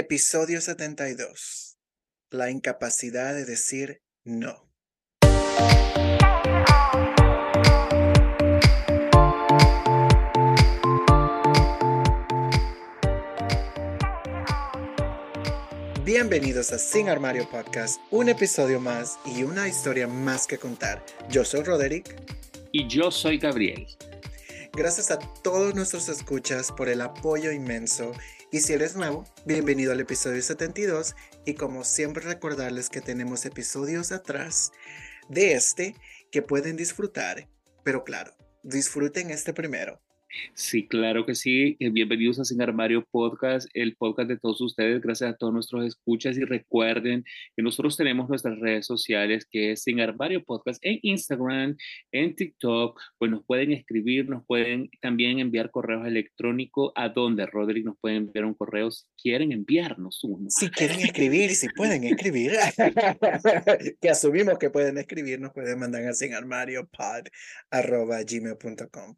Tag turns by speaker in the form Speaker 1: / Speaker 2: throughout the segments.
Speaker 1: Episodio 72. La incapacidad de decir no. Bienvenidos a Sin Armario Podcast, un episodio más y una historia más que contar. Yo soy Roderick.
Speaker 2: Y yo soy Gabriel.
Speaker 1: Gracias a todos nuestros escuchas por el apoyo inmenso y si eres nuevo, bienvenido al episodio 72 y como siempre recordarles que tenemos episodios atrás de este que pueden disfrutar, pero claro, disfruten este primero
Speaker 2: Sí, claro que sí. Eh, bienvenidos a Sin Armario Podcast, el podcast de todos ustedes. Gracias a todos nuestros escuchas y recuerden que nosotros tenemos nuestras redes sociales que es Sin Armario Podcast en Instagram, en TikTok. Pues nos pueden escribir, nos pueden también enviar correos electrónicos a donde Rodri nos pueden enviar un correo si quieren enviarnos uno.
Speaker 1: Si quieren escribir, si pueden escribir, que asumimos que pueden escribir, nos pueden mandar a sinarmariopod.gmail.com.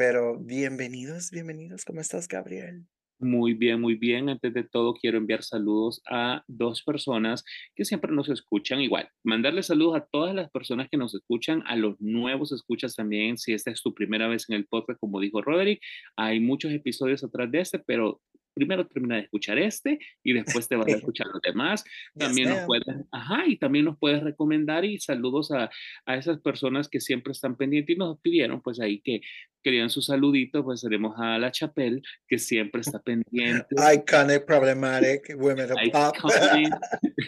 Speaker 1: Pero bienvenidos, bienvenidos. ¿Cómo estás, Gabriel?
Speaker 2: Muy bien, muy bien. Antes de todo, quiero enviar saludos a dos personas que siempre nos escuchan. Igual, mandarle saludos a todas las personas que nos escuchan, a los nuevos escuchas también. Si esta es tu primera vez en el podcast, como dijo Roderick, hay muchos episodios atrás de este, pero primero termina de escuchar este y después te vas a escuchar los demás. También nos puedes, ajá, y también nos puedes recomendar y saludos a, a esas personas que siempre están pendientes y nos pidieron pues ahí que querían su saludito, pues tenemos a La Chapelle, que siempre está pendiente.
Speaker 1: Iconic, problematic, women of pop.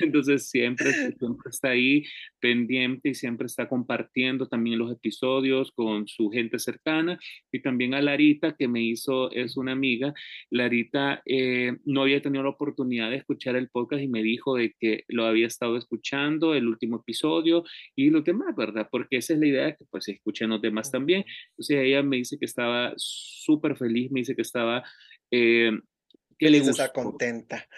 Speaker 2: Entonces siempre, siempre está ahí pendiente y siempre está compartiendo también los episodios con su gente cercana. Y también a Larita, que me hizo, es una amiga. Larita eh, no había tenido la oportunidad de escuchar el podcast y me dijo de que lo había estado escuchando, el último episodio y los demás, ¿verdad? Porque esa es la idea, que pues escuchen los demás también. Entonces ella me dice que estaba súper feliz, me dice que estaba...
Speaker 1: Eh, que le gusta. estar contenta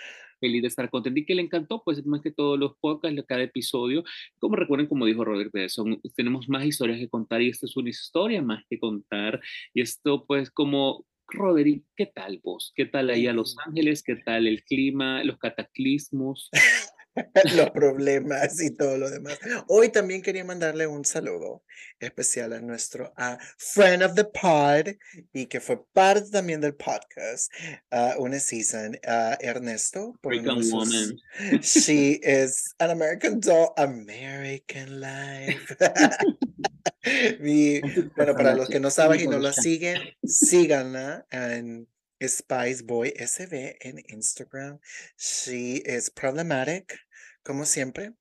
Speaker 2: feliz de estar contenta y que le encantó, pues más que todos los podcasts, cada episodio. Como recuerden, como dijo Robert, son, tenemos más historias que contar y esta es una historia más que contar. Y esto, pues, como Roderick, ¿qué tal vos? ¿Qué tal ahí a Los Ángeles? ¿Qué tal el clima, los cataclismos?
Speaker 1: los problemas y todo lo demás. Hoy también quería mandarle un saludo especial a nuestro friend of the pod y que fue parte también del podcast, uh, una season, uh, Ernesto.
Speaker 2: American Woman.
Speaker 1: She is an American doll, American Life. bueno, para los que no saben y no la siguen, síganla en Spice Boy SB en Instagram. She is problematic, como siempre,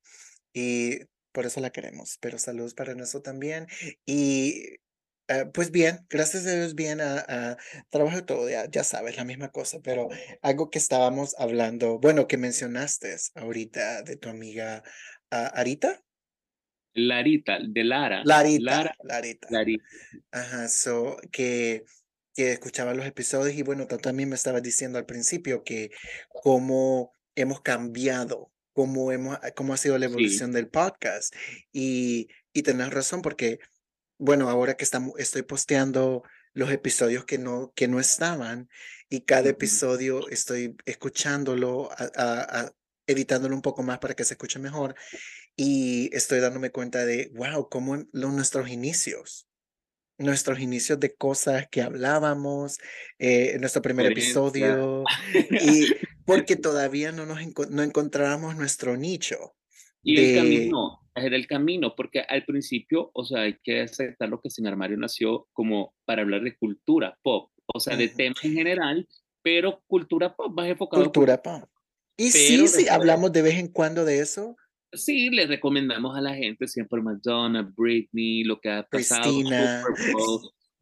Speaker 1: y por eso la queremos. Pero saludos para eso también. Y eh, pues bien, gracias a Dios, bien a, trabajo todo, ya, ya sabes, la misma cosa, pero algo que estábamos hablando, bueno, que mencionaste ahorita de tu amiga uh, Arita.
Speaker 2: Larita, de Lara.
Speaker 1: Larita. Larita.
Speaker 2: Larita.
Speaker 1: Ajá, so que que escuchaba los episodios y bueno, tú también me estabas diciendo al principio que cómo hemos cambiado, cómo, hemos, ah, cómo ha sido la evolución del podcast. Y, y tenés razón porque, bueno, ahora que estamos, estoy posteando los episodios que no, que no estaban y cada episodio estoy escuchándolo, editándolo un poco más para que se escuche mejor y estoy dándome cuenta de, wow, cómo los, nuestros inicios nuestros inicios de cosas que hablábamos, eh, nuestro primer episodio, y porque todavía no nos no encontrábamos nuestro nicho.
Speaker 2: Y el camino, era el camino, porque al principio, o sea, hay que aceptar lo que Sin Armario nació como para hablar de cultura pop, o sea, de temas en general, pero cultura pop más enfocado.
Speaker 1: Cultura pop. Y sí, sí, hablamos de vez en cuando de eso,
Speaker 2: sí, le recomendamos a la gente siempre Madonna, Britney, lo que ha pasado.
Speaker 1: Cristina.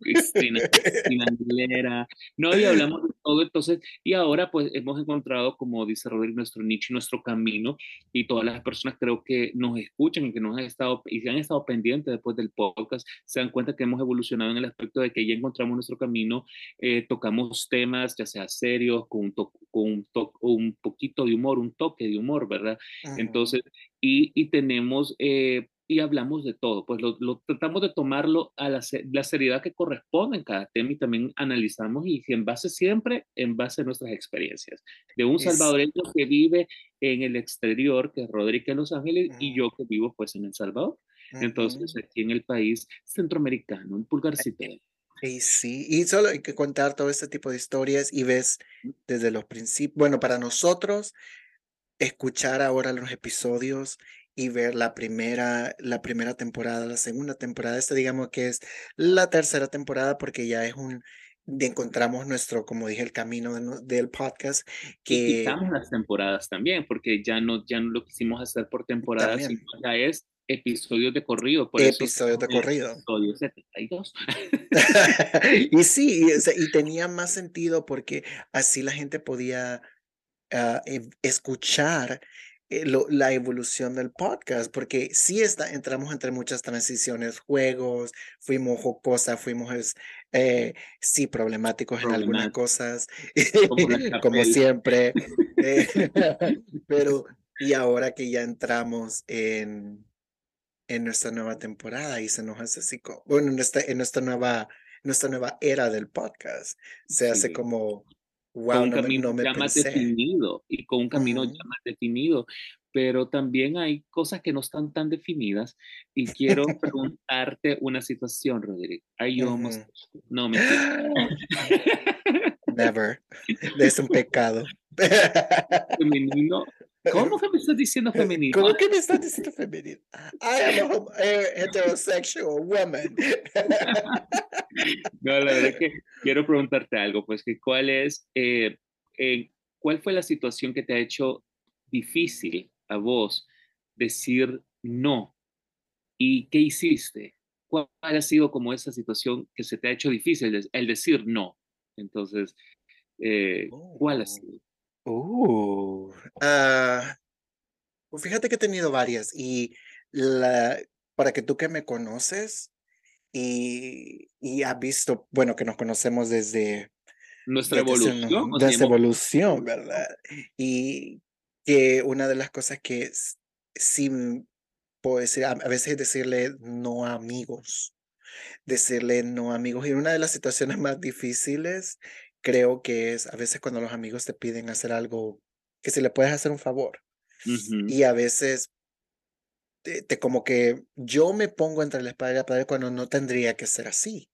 Speaker 2: Cristina, Cristina Aguilera, no, y hablamos de todo, entonces, y ahora pues hemos encontrado, como dice Rodrigo, nuestro nicho, nuestro camino, y todas las personas creo que nos escuchan y que nos han estado, y se han estado pendientes después del podcast, se dan cuenta que hemos evolucionado en el aspecto de que ya encontramos nuestro camino, eh, tocamos temas, ya sea serios, con un, con un, un poquito de humor, un toque de humor, ¿verdad? Entonces, y, y tenemos... Eh, y hablamos de todo, pues lo, tratamos de tomarlo a la, la, seriedad que corresponde en cada tema y también analizamos y en base siempre, en base a nuestras experiencias. De un salvadoreño que vive en el exterior, que es Rodríguez Los Ángeles, y yo que vivo pues en El Salvador. Entonces, aquí en el país centroamericano, en Pulgarcito.
Speaker 1: Sí, sí, y solo hay que contar todo este tipo de historias y ves desde los principios, bueno, para nosotros, escuchar ahora los episodios y ver la primera, la primera temporada, la segunda temporada, esta digamos que es la tercera temporada porque ya es un, encontramos nuestro, como dije, el camino del podcast.
Speaker 2: Que... Y quitamos las temporadas también, porque ya no, ya no lo quisimos hacer por temporada, sino ya es episodios de corrido. Por
Speaker 1: episodios de corrido.
Speaker 2: Episodio 72.
Speaker 1: y sí, y, y, tenía más sentido porque así la gente podía uh, escuchar eh, la evolución del podcast, porque sí está, entramos entre muchas transiciones, juegos, fuimos jocosa, fuimos, eh, sí, problemáticos en algunas cosas, como, siempre, eh, pero y ahora que ya entramos en, en nuestra nueva temporada y se nos hace así, como, bueno, en, en nuestra nueva nuestra nueva era del podcast. Se hace como,
Speaker 2: con un camino ya más definido y con un camino ya más definido, pero también hay cosas que no están tan definidas y quiero preguntarte una situación, Roderick. ¿Hay uh No, me
Speaker 1: Never. Es un pecado.
Speaker 2: Femenino. ¿Cómo que me estás diciendo femenino?
Speaker 1: ¿Cómo que me estás diciendo femenino? I am a heterosexual woman.
Speaker 2: No, la verdad es que quiero preguntarte algo, pues que cuál es, eh, eh, cuál fue la situación que te ha hecho difícil a vos decir no y qué hiciste. ¿Cuál ha sido como esa situación que se te ha hecho difícil el decir no? Entonces, eh, ¿cuál ha sido?
Speaker 1: Uh, uh, pues fíjate que he tenido varias y la, para que tú que me conoces, y, y ha visto, bueno, que nos conocemos desde
Speaker 2: nuestra evolución.
Speaker 1: Desde evolución, ¿verdad? Y que una de las cosas que sí puedo decir, a veces decirle no a amigos, decirle no a amigos. Y una de las situaciones más difíciles creo que es a veces cuando los amigos te piden hacer algo, que si le puedes hacer un favor. Y a veces te, como que yo me pongo entre la espada y la pared cuando no tendría que ser así.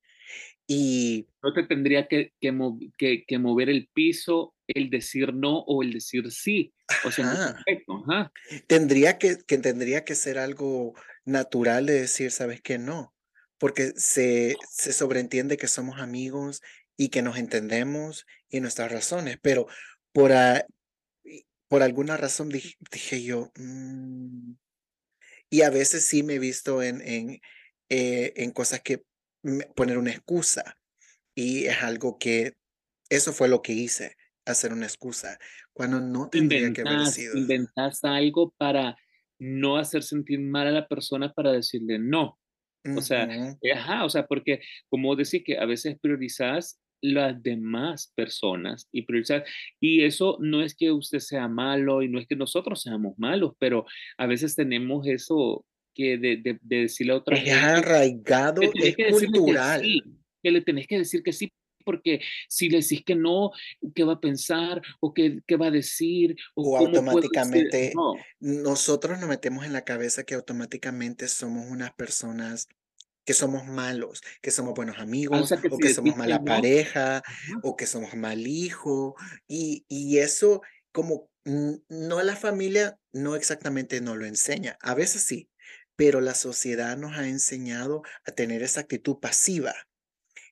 Speaker 1: Y
Speaker 2: no te tendría que, que, que, mover el piso, el decir no o el decir sí. O sea,
Speaker 1: Tendría que, que tendría que ser algo natural de decir, sabes que no, porque se, se sobreentiende que somos amigos y que nos entendemos y nuestras razones, pero por, por alguna razón dije, dije yo, mm, y a veces sí me he visto en, en, eh, en cosas que poner una excusa. Y es algo que, eso fue lo que hice, hacer una excusa, cuando no tendría que haber sido.
Speaker 2: Inventas algo para no hacer sentir mal a la persona para decirle no. O sea, ajá, o sea, porque como decir que a veces priorizas las demás personas y priorizar. Y eso no es que usted sea malo y no es que nosotros seamos malos, pero a veces tenemos eso que de, de, decirle a otra
Speaker 1: es arraigado, es cultural.
Speaker 2: Que, que le tenés que decir que sí porque si le decís que no, ¿qué va a pensar? ¿O qué, qué va a decir?
Speaker 1: O, automáticamente, nosotros nos metemos en la cabeza que automáticamente somos unas personas que somos malos, que somos buenos ah, amigos, o que somos mala pareja, o que somos mal hijo. Y, y eso, como no la familia, no exactamente nos lo enseña. A veces sí, pero la sociedad nos ha enseñado a tener esa actitud pasiva,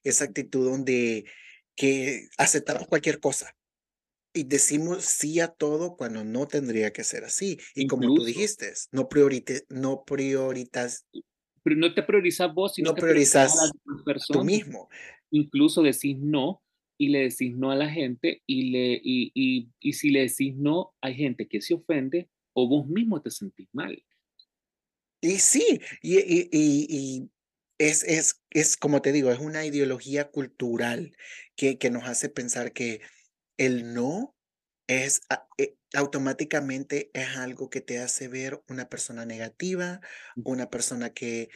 Speaker 1: esa actitud donde que aceptamos cualquier cosa y decimos sí a todo cuando no tendría que ser así. Y como tú dijiste, no, priorite, no prioritas,
Speaker 2: pero no te priorizas vos, sino
Speaker 1: no priorizas a tú mismo.
Speaker 2: Incluso decís no y le decís no a la gente y, le, y, y, y si le decís no, hay gente que se ofende o vos mismo te sentís mal.
Speaker 1: Y sí, y, y, y, es, es, es, como te digo, es una ideología cultural que, que nos hace pensar que el no es eh, automáticamente es algo que te hace ver una persona negativa, una persona que,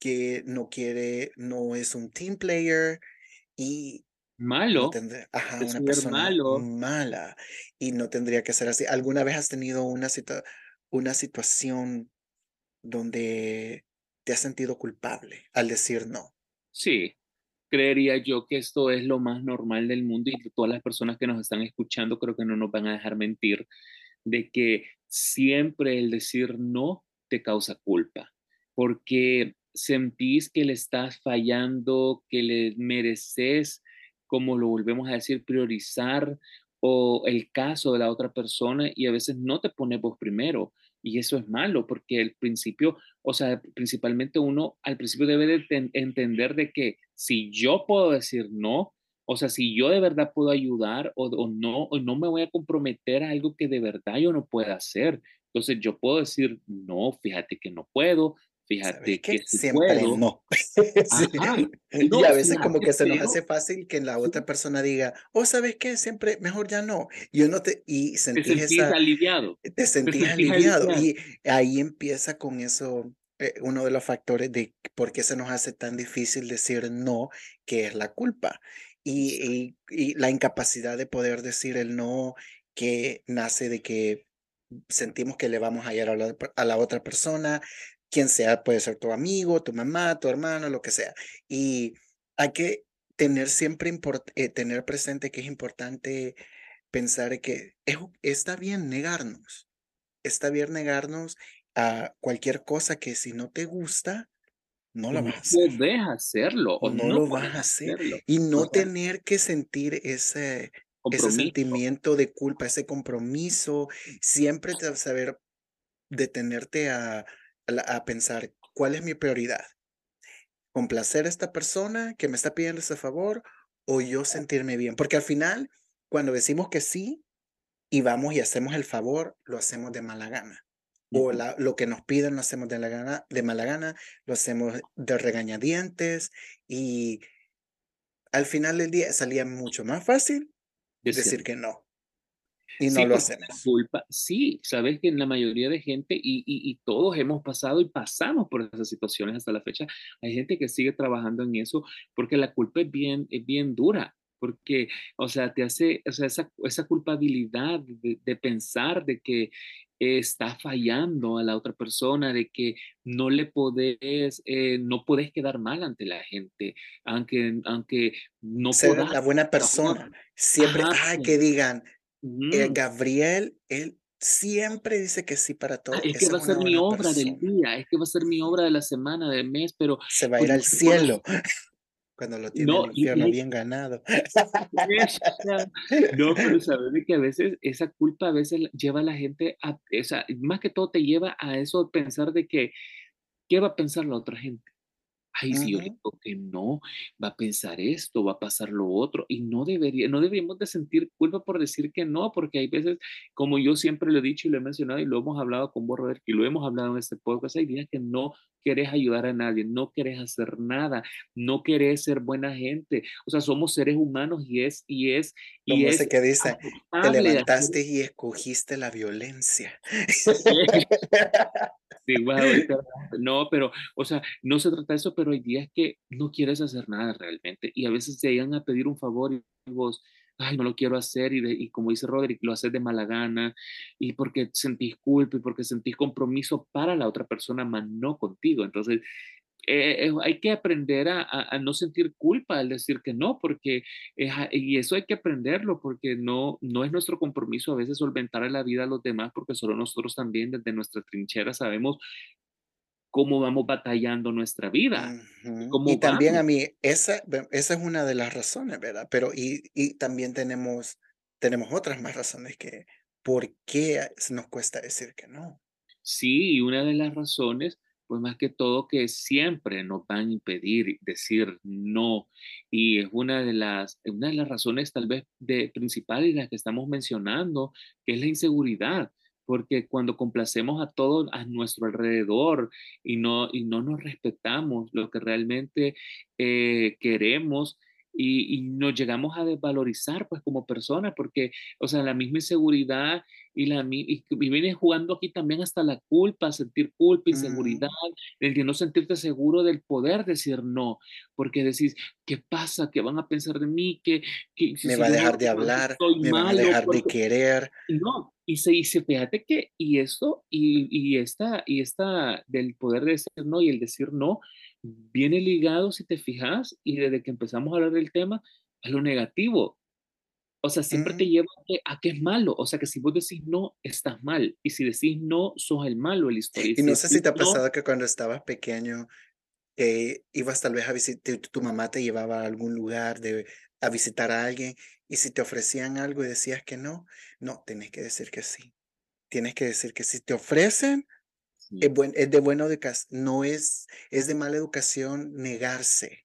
Speaker 1: que no quiere, no es un team player y no
Speaker 2: Malo,
Speaker 1: ajá,
Speaker 2: es
Speaker 1: una persona
Speaker 2: malo.
Speaker 1: mala y no tendría que ser así. ¿Alguna vez has tenido una una situación donde te has sentido culpable al decir no?
Speaker 2: Sí, creería yo que esto es lo más normal del mundo y todas las personas que nos están escuchando creo que no nos van a dejar mentir de que siempre el decir no te causa culpa, porque sentís que le estás fallando, que le mereces, como lo volvemos a decir, priorizar o el caso de la otra persona y a veces no te pones vos primero. Y eso es malo porque el principio, o sea, principalmente uno al principio debe de entender de que si yo puedo decir no, o sea, si yo de verdad puedo ayudar o, o no, o no me voy a comprometer a algo que de verdad yo no pueda hacer. Entonces yo puedo decir, no, fíjate que no puedo,
Speaker 1: ¿Sabes
Speaker 2: fíjate
Speaker 1: qué?
Speaker 2: que sí
Speaker 1: Siempre
Speaker 2: puedo.
Speaker 1: no. Sí.
Speaker 2: Ajá,
Speaker 1: Y
Speaker 2: no,
Speaker 1: a veces como que se nos hace fácil que la
Speaker 2: sí,
Speaker 1: otra persona diga: "Oh, ¿sabes qué? Siempre mejor ya no". Y uno te y
Speaker 2: te
Speaker 1: sentís
Speaker 2: sentís
Speaker 1: esa
Speaker 2: aliviado,
Speaker 1: te
Speaker 2: te
Speaker 1: sentís
Speaker 2: sentís
Speaker 1: aliviado,
Speaker 2: aliviado.
Speaker 1: y ahí empieza con eso, eh, uno de los factores de por qué se nos hace tan difícil decir no, que es la culpa. Y y y la incapacidad de poder decir el no, que nace de que sentimos que le vamos a ir a la a la otra persona, quien sea, puede ser tu amigo, tu mamá, tu hermano, lo que sea. Y hay que tener siempre eh, tener presente que es importante pensar que es está bien negarnos, está bien negarnos a cualquier cosa que si no te gusta, no la
Speaker 2: no
Speaker 1: vas a hacer,
Speaker 2: podés hacerlo, o
Speaker 1: no
Speaker 2: no
Speaker 1: lo vas a hacer,
Speaker 2: hacerlo.
Speaker 1: y no tener que sentir ese ese sentimiento de culpa, ese compromiso, siempre saber detenerte a a pensar, ¿cuál es mi prioridad? ¿Complacer a esta persona que me está pidiendo ese favor o yo sentirme bien? Porque al final, cuando decimos que sí y vamos y hacemos el favor, lo hacemos de mala gana. O la lo que nos piden lo hacemos de la gana de mala gana, lo hacemos de regañadientes y al final del día salía mucho más fácil decir que no, y no
Speaker 2: Sí,
Speaker 1: lo
Speaker 2: la
Speaker 1: hacemos.
Speaker 2: culpa sí, sabes que en la mayoría de gente, y y y todos hemos pasado y pasamos por esas situaciones hasta la fecha, hay gente que sigue trabajando en eso, porque la culpa es bien es bien dura, porque, o sea, te hace, o sea, esa esa culpabilidad de de pensar de que estás fallando a la otra persona, de que no le podés, eh, no podés quedar mal ante la gente, aunque aunque no
Speaker 1: Ser
Speaker 2: podás
Speaker 1: la buena persona, siempre,
Speaker 2: Ajá,
Speaker 1: ay, que digan, eh,
Speaker 2: ujú.
Speaker 1: Gabriel, él siempre dice que sí para
Speaker 2: Ah,
Speaker 1: todo,
Speaker 2: es que va a ser mi obra del día, es que va a ser mi obra de la semana, del mes, pero
Speaker 1: Se va a ir al cielo cuando lo tiene el
Speaker 2: no,
Speaker 1: infierno
Speaker 2: y
Speaker 1: bien ganado.
Speaker 2: no, pero sabes de que a veces esa culpa a veces lleva a la gente a o sea, más que todo te lleva a eso, pensar de que, ¿qué va a pensar la otra gente? Ay, si yo le digo que no, va a pensar esto, va a pasar lo otro, y no debería, no deberíamos de sentir culpa por decir que no, porque hay veces, como yo siempre lo he dicho y lo he mencionado y lo hemos hablado con vos, Robert, y lo hemos hablado en este podcast, hay días que no querés ayudar a nadie, no querés hacer nada, no querés ser buena gente, o sea, somos seres humanos y es, y es, y
Speaker 1: Como ese
Speaker 2: es
Speaker 1: que dice, te levantaste y escogiste la violencia.
Speaker 2: No, pero, o sea, no se trata de eso, pero hay días que no quieres hacer nada realmente, y a veces te llegan a pedir un favor y vos, ay, no lo quiero hacer, y de como dice Roderick, lo haces de mala gana, y porque sentís culpa, y porque sentís compromiso para la otra persona, más no contigo. Entonces, eh, eh, hay que aprender a, a- a no sentir culpa al decir que no, porque es y eso hay que aprenderlo, porque no, no es nuestro compromiso a veces solventar la vida a los demás, porque solo nosotros también desde nuestra trinchera sabemos cómo vamos batallando nuestra vida y
Speaker 1: también a mí, esa, esa es una de las razones, ¿verdad? Pero y, y también tenemos, tenemos otras más razones que por qué nos cuesta decir que no.
Speaker 2: Sí, y una de las razones, pues más que todo que siempre nos van a impedir decir no. Y es una de las, una de las razones tal vez de principales las que estamos mencionando, que es la inseguridad. Porque cuando complacemos a todos a nuestro alrededor y no, y no nos respetamos lo que realmente eh, queremos, y, y, nos llegamos a desvalorizar pues como personas porque, o sea, la misma inseguridad y, la, y, y viene jugando aquí también hasta la culpa, sentir culpa, inseguridad, mm. el de no sentirte seguro del poder decir no, porque decís, ¿qué pasa? ¿Qué van a pensar de mí? ¿Qué,
Speaker 1: qué me va a dejar de hablar? Me va a dejar de querer.
Speaker 2: No, y se dice, fíjate que, y esto, y, y, esta, y esta del poder decir no y el decir no, viene ligado, si te fijas, y desde que empezamos a hablar del tema, a lo negativo. O sea, siempre te lleva a que, es malo. O sea, que si vos decís no, estás mal. Y si decís no, sos el malo el historia.
Speaker 1: Y, no sé si te ha pasado que cuando estabas pequeño, eh, ibas tal vez a visitar, tu mamá te llevaba a algún lugar de, a visitar a alguien y si te ofrecían algo y decías que no, no, tienes que decir que sí. Tienes que decir que si te ofrecen, es, buen, es de buena educación, no es, es de mala educación negarse.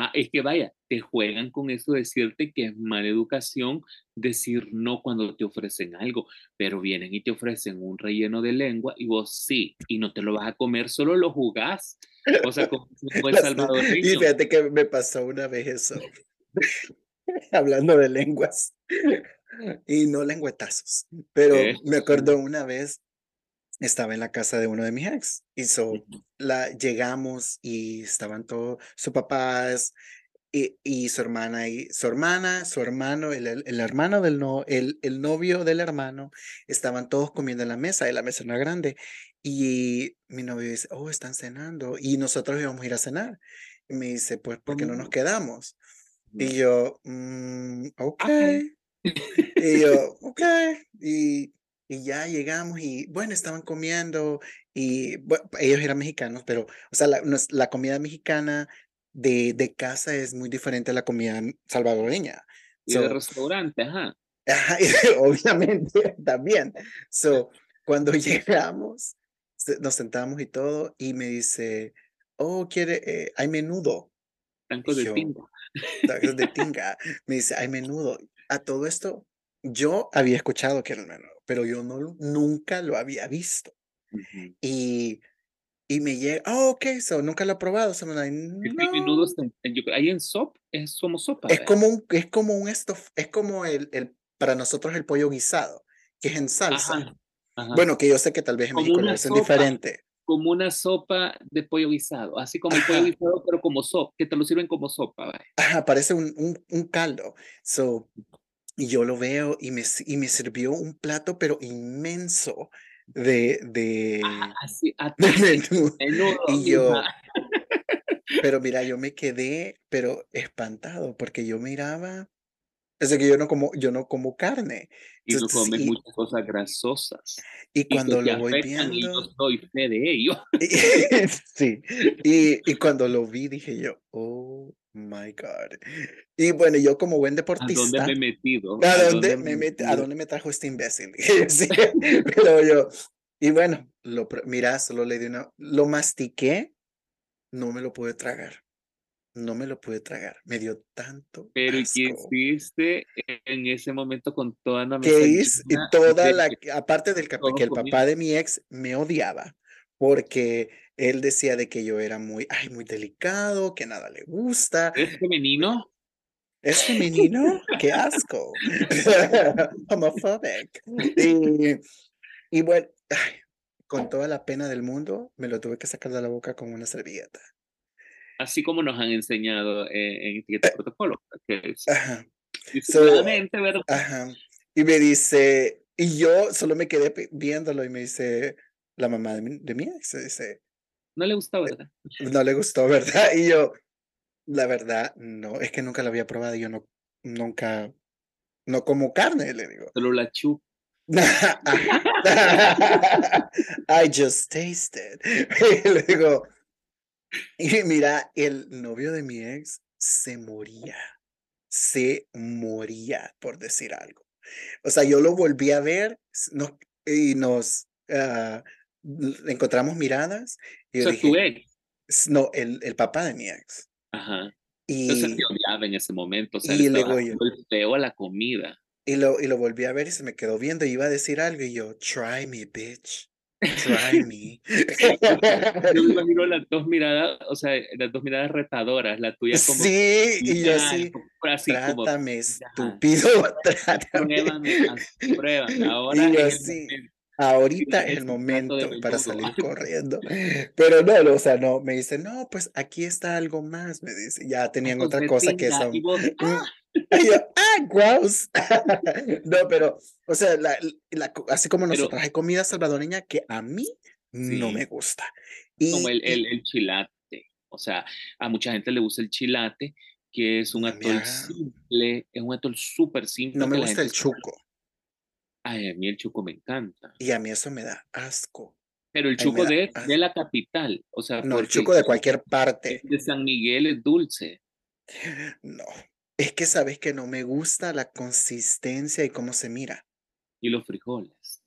Speaker 2: Ah, es que vaya, te juegan con eso decirte que es mala educación decir no cuando te ofrecen algo, pero vienen y te ofrecen un relleno de lengua y vos sí, y no te lo vas a comer, solo lo jugás. O sea, como el
Speaker 1: Salvador. Y fíjate que me pasó una vez eso, hablando de lenguas, y no lengüetazos, pero me acuerdo una vez estaba en la casa de uno de mis ex. Y so, la, llegamos y estaban todos, sus papás y, y, su hermana, y su hermana, su hermano, el, el, hermano del no, el, el novio del hermano, estaban todos comiendo en la mesa, y la mesa no era grande. Y mi novio dice, oh, están cenando. Y nosotros íbamos a ir a cenar. Y me dice, pues, ¿por qué no nos quedamos? Y yo, mm, ok. y yo, ok. Y y ya llegamos y bueno, estaban comiendo y ellos eran mexicanos, pero, o sea, la, la comida mexicana de, de, casa es muy diferente a la comida salvadoreña.
Speaker 2: Y de restaurante, ajá.
Speaker 1: Ajá, obviamente también. So, cuando llegamos, nos sentamos y todo, y me dice, oh, quiere, eh, hay menudo.
Speaker 2: Tacos de tinga.
Speaker 1: Tacos de tinga. Me dice, hay menudo. A todo esto, yo había escuchado que era menudo pero yo no, nunca lo había visto. Y, y me llega, oh, ok, so, nunca lo he probado. So, like,
Speaker 2: no. ahí en SOP es como sopa.
Speaker 1: Es como un, es como un esto, es como el, el, para nosotros el pollo guisado, que es en salsa. Bueno, que yo sé que tal vez en México lo hacen diferente.
Speaker 2: Como una sopa de pollo guisado, así como el pollo guisado, pero como sopa, que te lo sirven como sopa.
Speaker 1: Ajá, parece un, un, un caldo. So, y yo lo veo y me, y me sirvió un plato, pero inmenso de, de,
Speaker 2: ah, sí,
Speaker 1: y yo, pero mira, yo me quedé, pero espantado, porque yo miraba, es que yo no como, yo no como carne.
Speaker 2: Y no comes muchas cosas grasosas.
Speaker 1: Y cuando lo voy viendo. Y
Speaker 2: yo soy fe de ello.
Speaker 1: sí. Y, y cuando lo vi, dije yo, oh My God. Y bueno, yo como buen deportista.
Speaker 2: ¿A dónde me he metido?
Speaker 1: ¿A, dónde, me, ¿A dónde me trajo este imbécil? sí, pero yo. Y bueno, lo, mira, solo le di una. Lo mastiqué, no me lo pude tragar. No me lo pude tragar. Me dio tanto.
Speaker 2: Pero
Speaker 1: asco.
Speaker 2: ¿qué hiciste en ese momento con toda la?
Speaker 1: ¿Qué hice? Toda la. Aparte del que el papá de mi ex me odiaba porque él decía de que yo era muy, ay, muy delicado, que nada le gusta.
Speaker 2: ¿Es femenino?
Speaker 1: ¿Es femenino? ¡Qué asco! Homophobic. Y, y bueno, con toda la pena del mundo, me lo tuve que sacar de la boca con una servilleta.
Speaker 2: Así como nos han enseñado en, en etiqueta eh, protocolo. Que es,
Speaker 1: ajá.
Speaker 2: ¿verdad?
Speaker 1: Ajá. Y me dice, y yo solo me quedé viéndolo y me dice, la mamá de mi, de mi ex, dice,
Speaker 2: no le gustó, ¿verdad?
Speaker 1: No le gustó, ¿verdad? Y yo, la verdad, no, es que nunca lo había probado y yo no, nunca, no como carne, le digo.
Speaker 2: Solo la chup.
Speaker 1: I just tasted. Y le digo, y mira, el novio de mi ex se moría, se moría por decir algo. O sea, yo lo volví a ver y nos, uh, encontramos miradas. Y
Speaker 2: o sea, tu ex.
Speaker 1: No, el, el papá de mi ex.
Speaker 2: Ajá. Y, Entonces te odiaba en ese momento. O sea, y yo, feo a la comida.
Speaker 1: Y lo, y lo volví a ver y se me quedó viendo y iba a decir algo y yo, try me, bitch. Try me.
Speaker 2: Yo me imagino las dos miradas, o sea, las dos miradas retadoras, la tuya como...
Speaker 1: Sí, y yo sí.
Speaker 2: Así
Speaker 1: trátame, estúpido, trátame.
Speaker 2: Pruébame, ahora
Speaker 1: y yo sí. Ahorita es el momento para salir corriendo. Pero no, o sea, no, me dice, no, pues aquí está algo más, me dice, ya tenían otra cosa que son. ¡ah! ah, gross. no, pero, o sea, la, la, así como nosotros hay comida salvadoreña que a mí no me gusta.
Speaker 2: Y, como el, el, el, chilate. O sea, a mucha gente le gusta el chilate, que es un atol simple, es un atol súper simple.
Speaker 1: No me gusta el chuco.
Speaker 2: Ay, a mí el chuco me encanta.
Speaker 1: Y a mí eso me da asco.
Speaker 2: Pero el chuco de, de, la capital, o sea.
Speaker 1: No, el chuco de cualquier parte.
Speaker 2: De San Miguel es dulce.
Speaker 1: No, es que sabes que no me gusta la consistencia y cómo se mira.
Speaker 2: ¿Y los frijoles?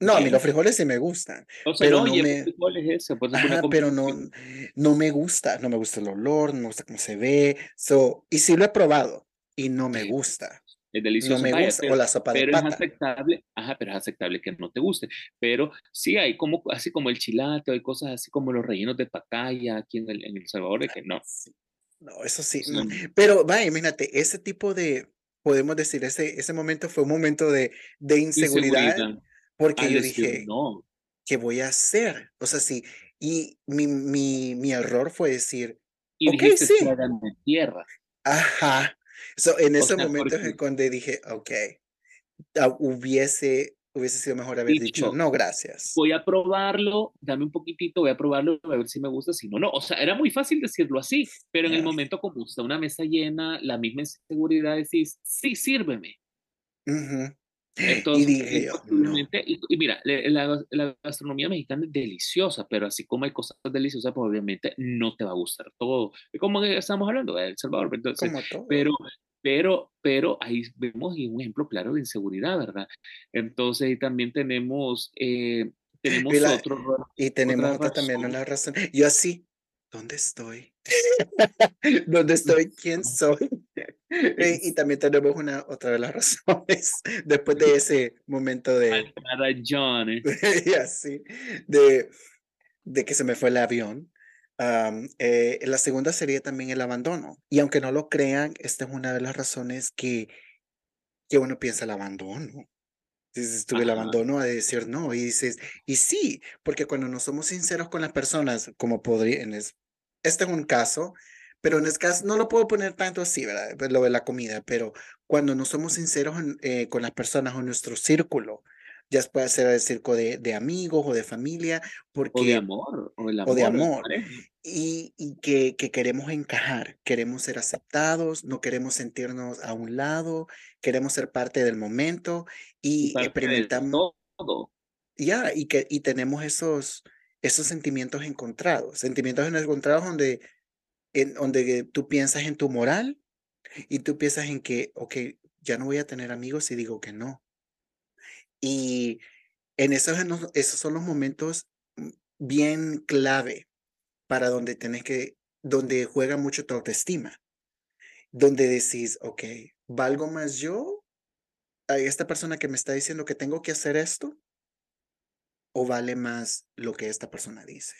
Speaker 1: No, a mí los frijoles sí me gustan. pero no, me...
Speaker 2: frijoles
Speaker 1: pues pero no, no me gusta, no me gusta el olor, no me gusta cómo se ve. So, y sí lo he probado y no me gusta.
Speaker 2: Es delicioso.
Speaker 1: No me gusta, o la sopa de
Speaker 2: pero
Speaker 1: pata.
Speaker 2: es aceptable, ajá, pero es aceptable que no te guste. Pero sí hay como, así como el chilate, hay cosas así como los rellenos de pacaya aquí en El, en el Salvador, que no.
Speaker 1: No, eso sí. Pero vaya, imagínate, ese tipo de, podemos decir, ese, ese momento fue un momento de, de inseguridad, porque yo dije, no. ¿qué voy a hacer? O sea, sí, y mi, mi, mi error fue decir,
Speaker 2: y ok, sí. tierra.
Speaker 1: Ajá. So, en ese momento es cuando dije, ok, ah, hubiese hubiese sido mejor haber dicho, no, gracias.
Speaker 2: Voy a probarlo, dame un poquitito, voy a probarlo, a ver si me gusta, si no, no. O sea, era muy fácil decirlo así, pero en el momento como está una mesa llena, la misma inseguridad decís, sí, sírveme. Entonces,
Speaker 1: y, dije
Speaker 2: y, mira, la, la, gastronomía mexicana es deliciosa, pero así como hay cosas deliciosas, pues obviamente no te va a gustar todo. Como estamos hablando de El Salvador, entonces, pero pero, pero ahí vemos un ejemplo claro de inseguridad, ¿verdad? Entonces, también tenemos, eh, tenemos otro.
Speaker 1: Y tenemos otra también una razón. Yo así, ¿dónde estoy? ¿Dónde estoy? ¿Quién soy? y, también tenemos una otra de las razones después de ese momento de.
Speaker 2: John.
Speaker 1: y así, de, de que se me fue el avión. Eh, la segunda sería también el abandono. Y aunque no lo crean, esta es una de las razones que, que uno piensa el abandono. Dices, tuve el abandono a decir no, y dices, y sí, porque cuando no somos sinceros con las personas, como podría, en este es un caso, pero en este caso no lo puedo poner tanto así, ¿verdad? Pues, lo de la comida, pero cuando no somos sinceros eh, con las personas o nuestro círculo, ya puede ser el circo de, de, amigos o de familia, porque,
Speaker 2: o de amor, o, el amor,
Speaker 1: o de amor. y, y que, que, queremos encajar, queremos ser aceptados, no queremos sentirnos a un lado, queremos ser parte del momento y, experimentamos
Speaker 2: todo.
Speaker 1: Ya, y que y tenemos esos, esos sentimientos encontrados, sentimientos encontrados donde, en, donde tú piensas en tu moral y tú piensas en que, ok, ya no voy a tener amigos si digo que no y en esos, esos son los momentos mm, bien clave para donde tenés que, donde juega mucho tu autoestima, donde decís, ok, ¿valgo más yo a esta persona que me está diciendo que tengo que hacer esto? ¿O vale más lo que esta persona dice?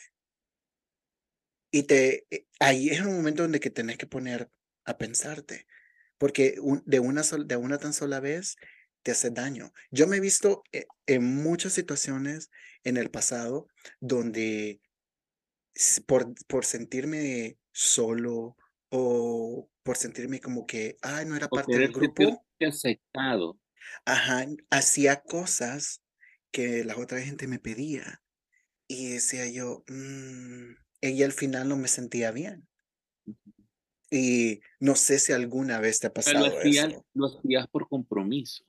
Speaker 1: Y te, eh, ahí es un momento donde que tenés que poner a pensarte, porque de, una de una tan sola vez te hace daño. Yo me he visto eh, en muchas situaciones en el pasado donde por, por sentirme solo o por sentirme como que, ay, no era parte del grupo.
Speaker 2: aceptado.
Speaker 1: Ajá, hacía cosas que la otra gente me pedía y decía yo, mmm, y al final no me sentía bien. Y no sé si alguna vez te ha pasado
Speaker 2: lo eso. Lo hacías por compromiso.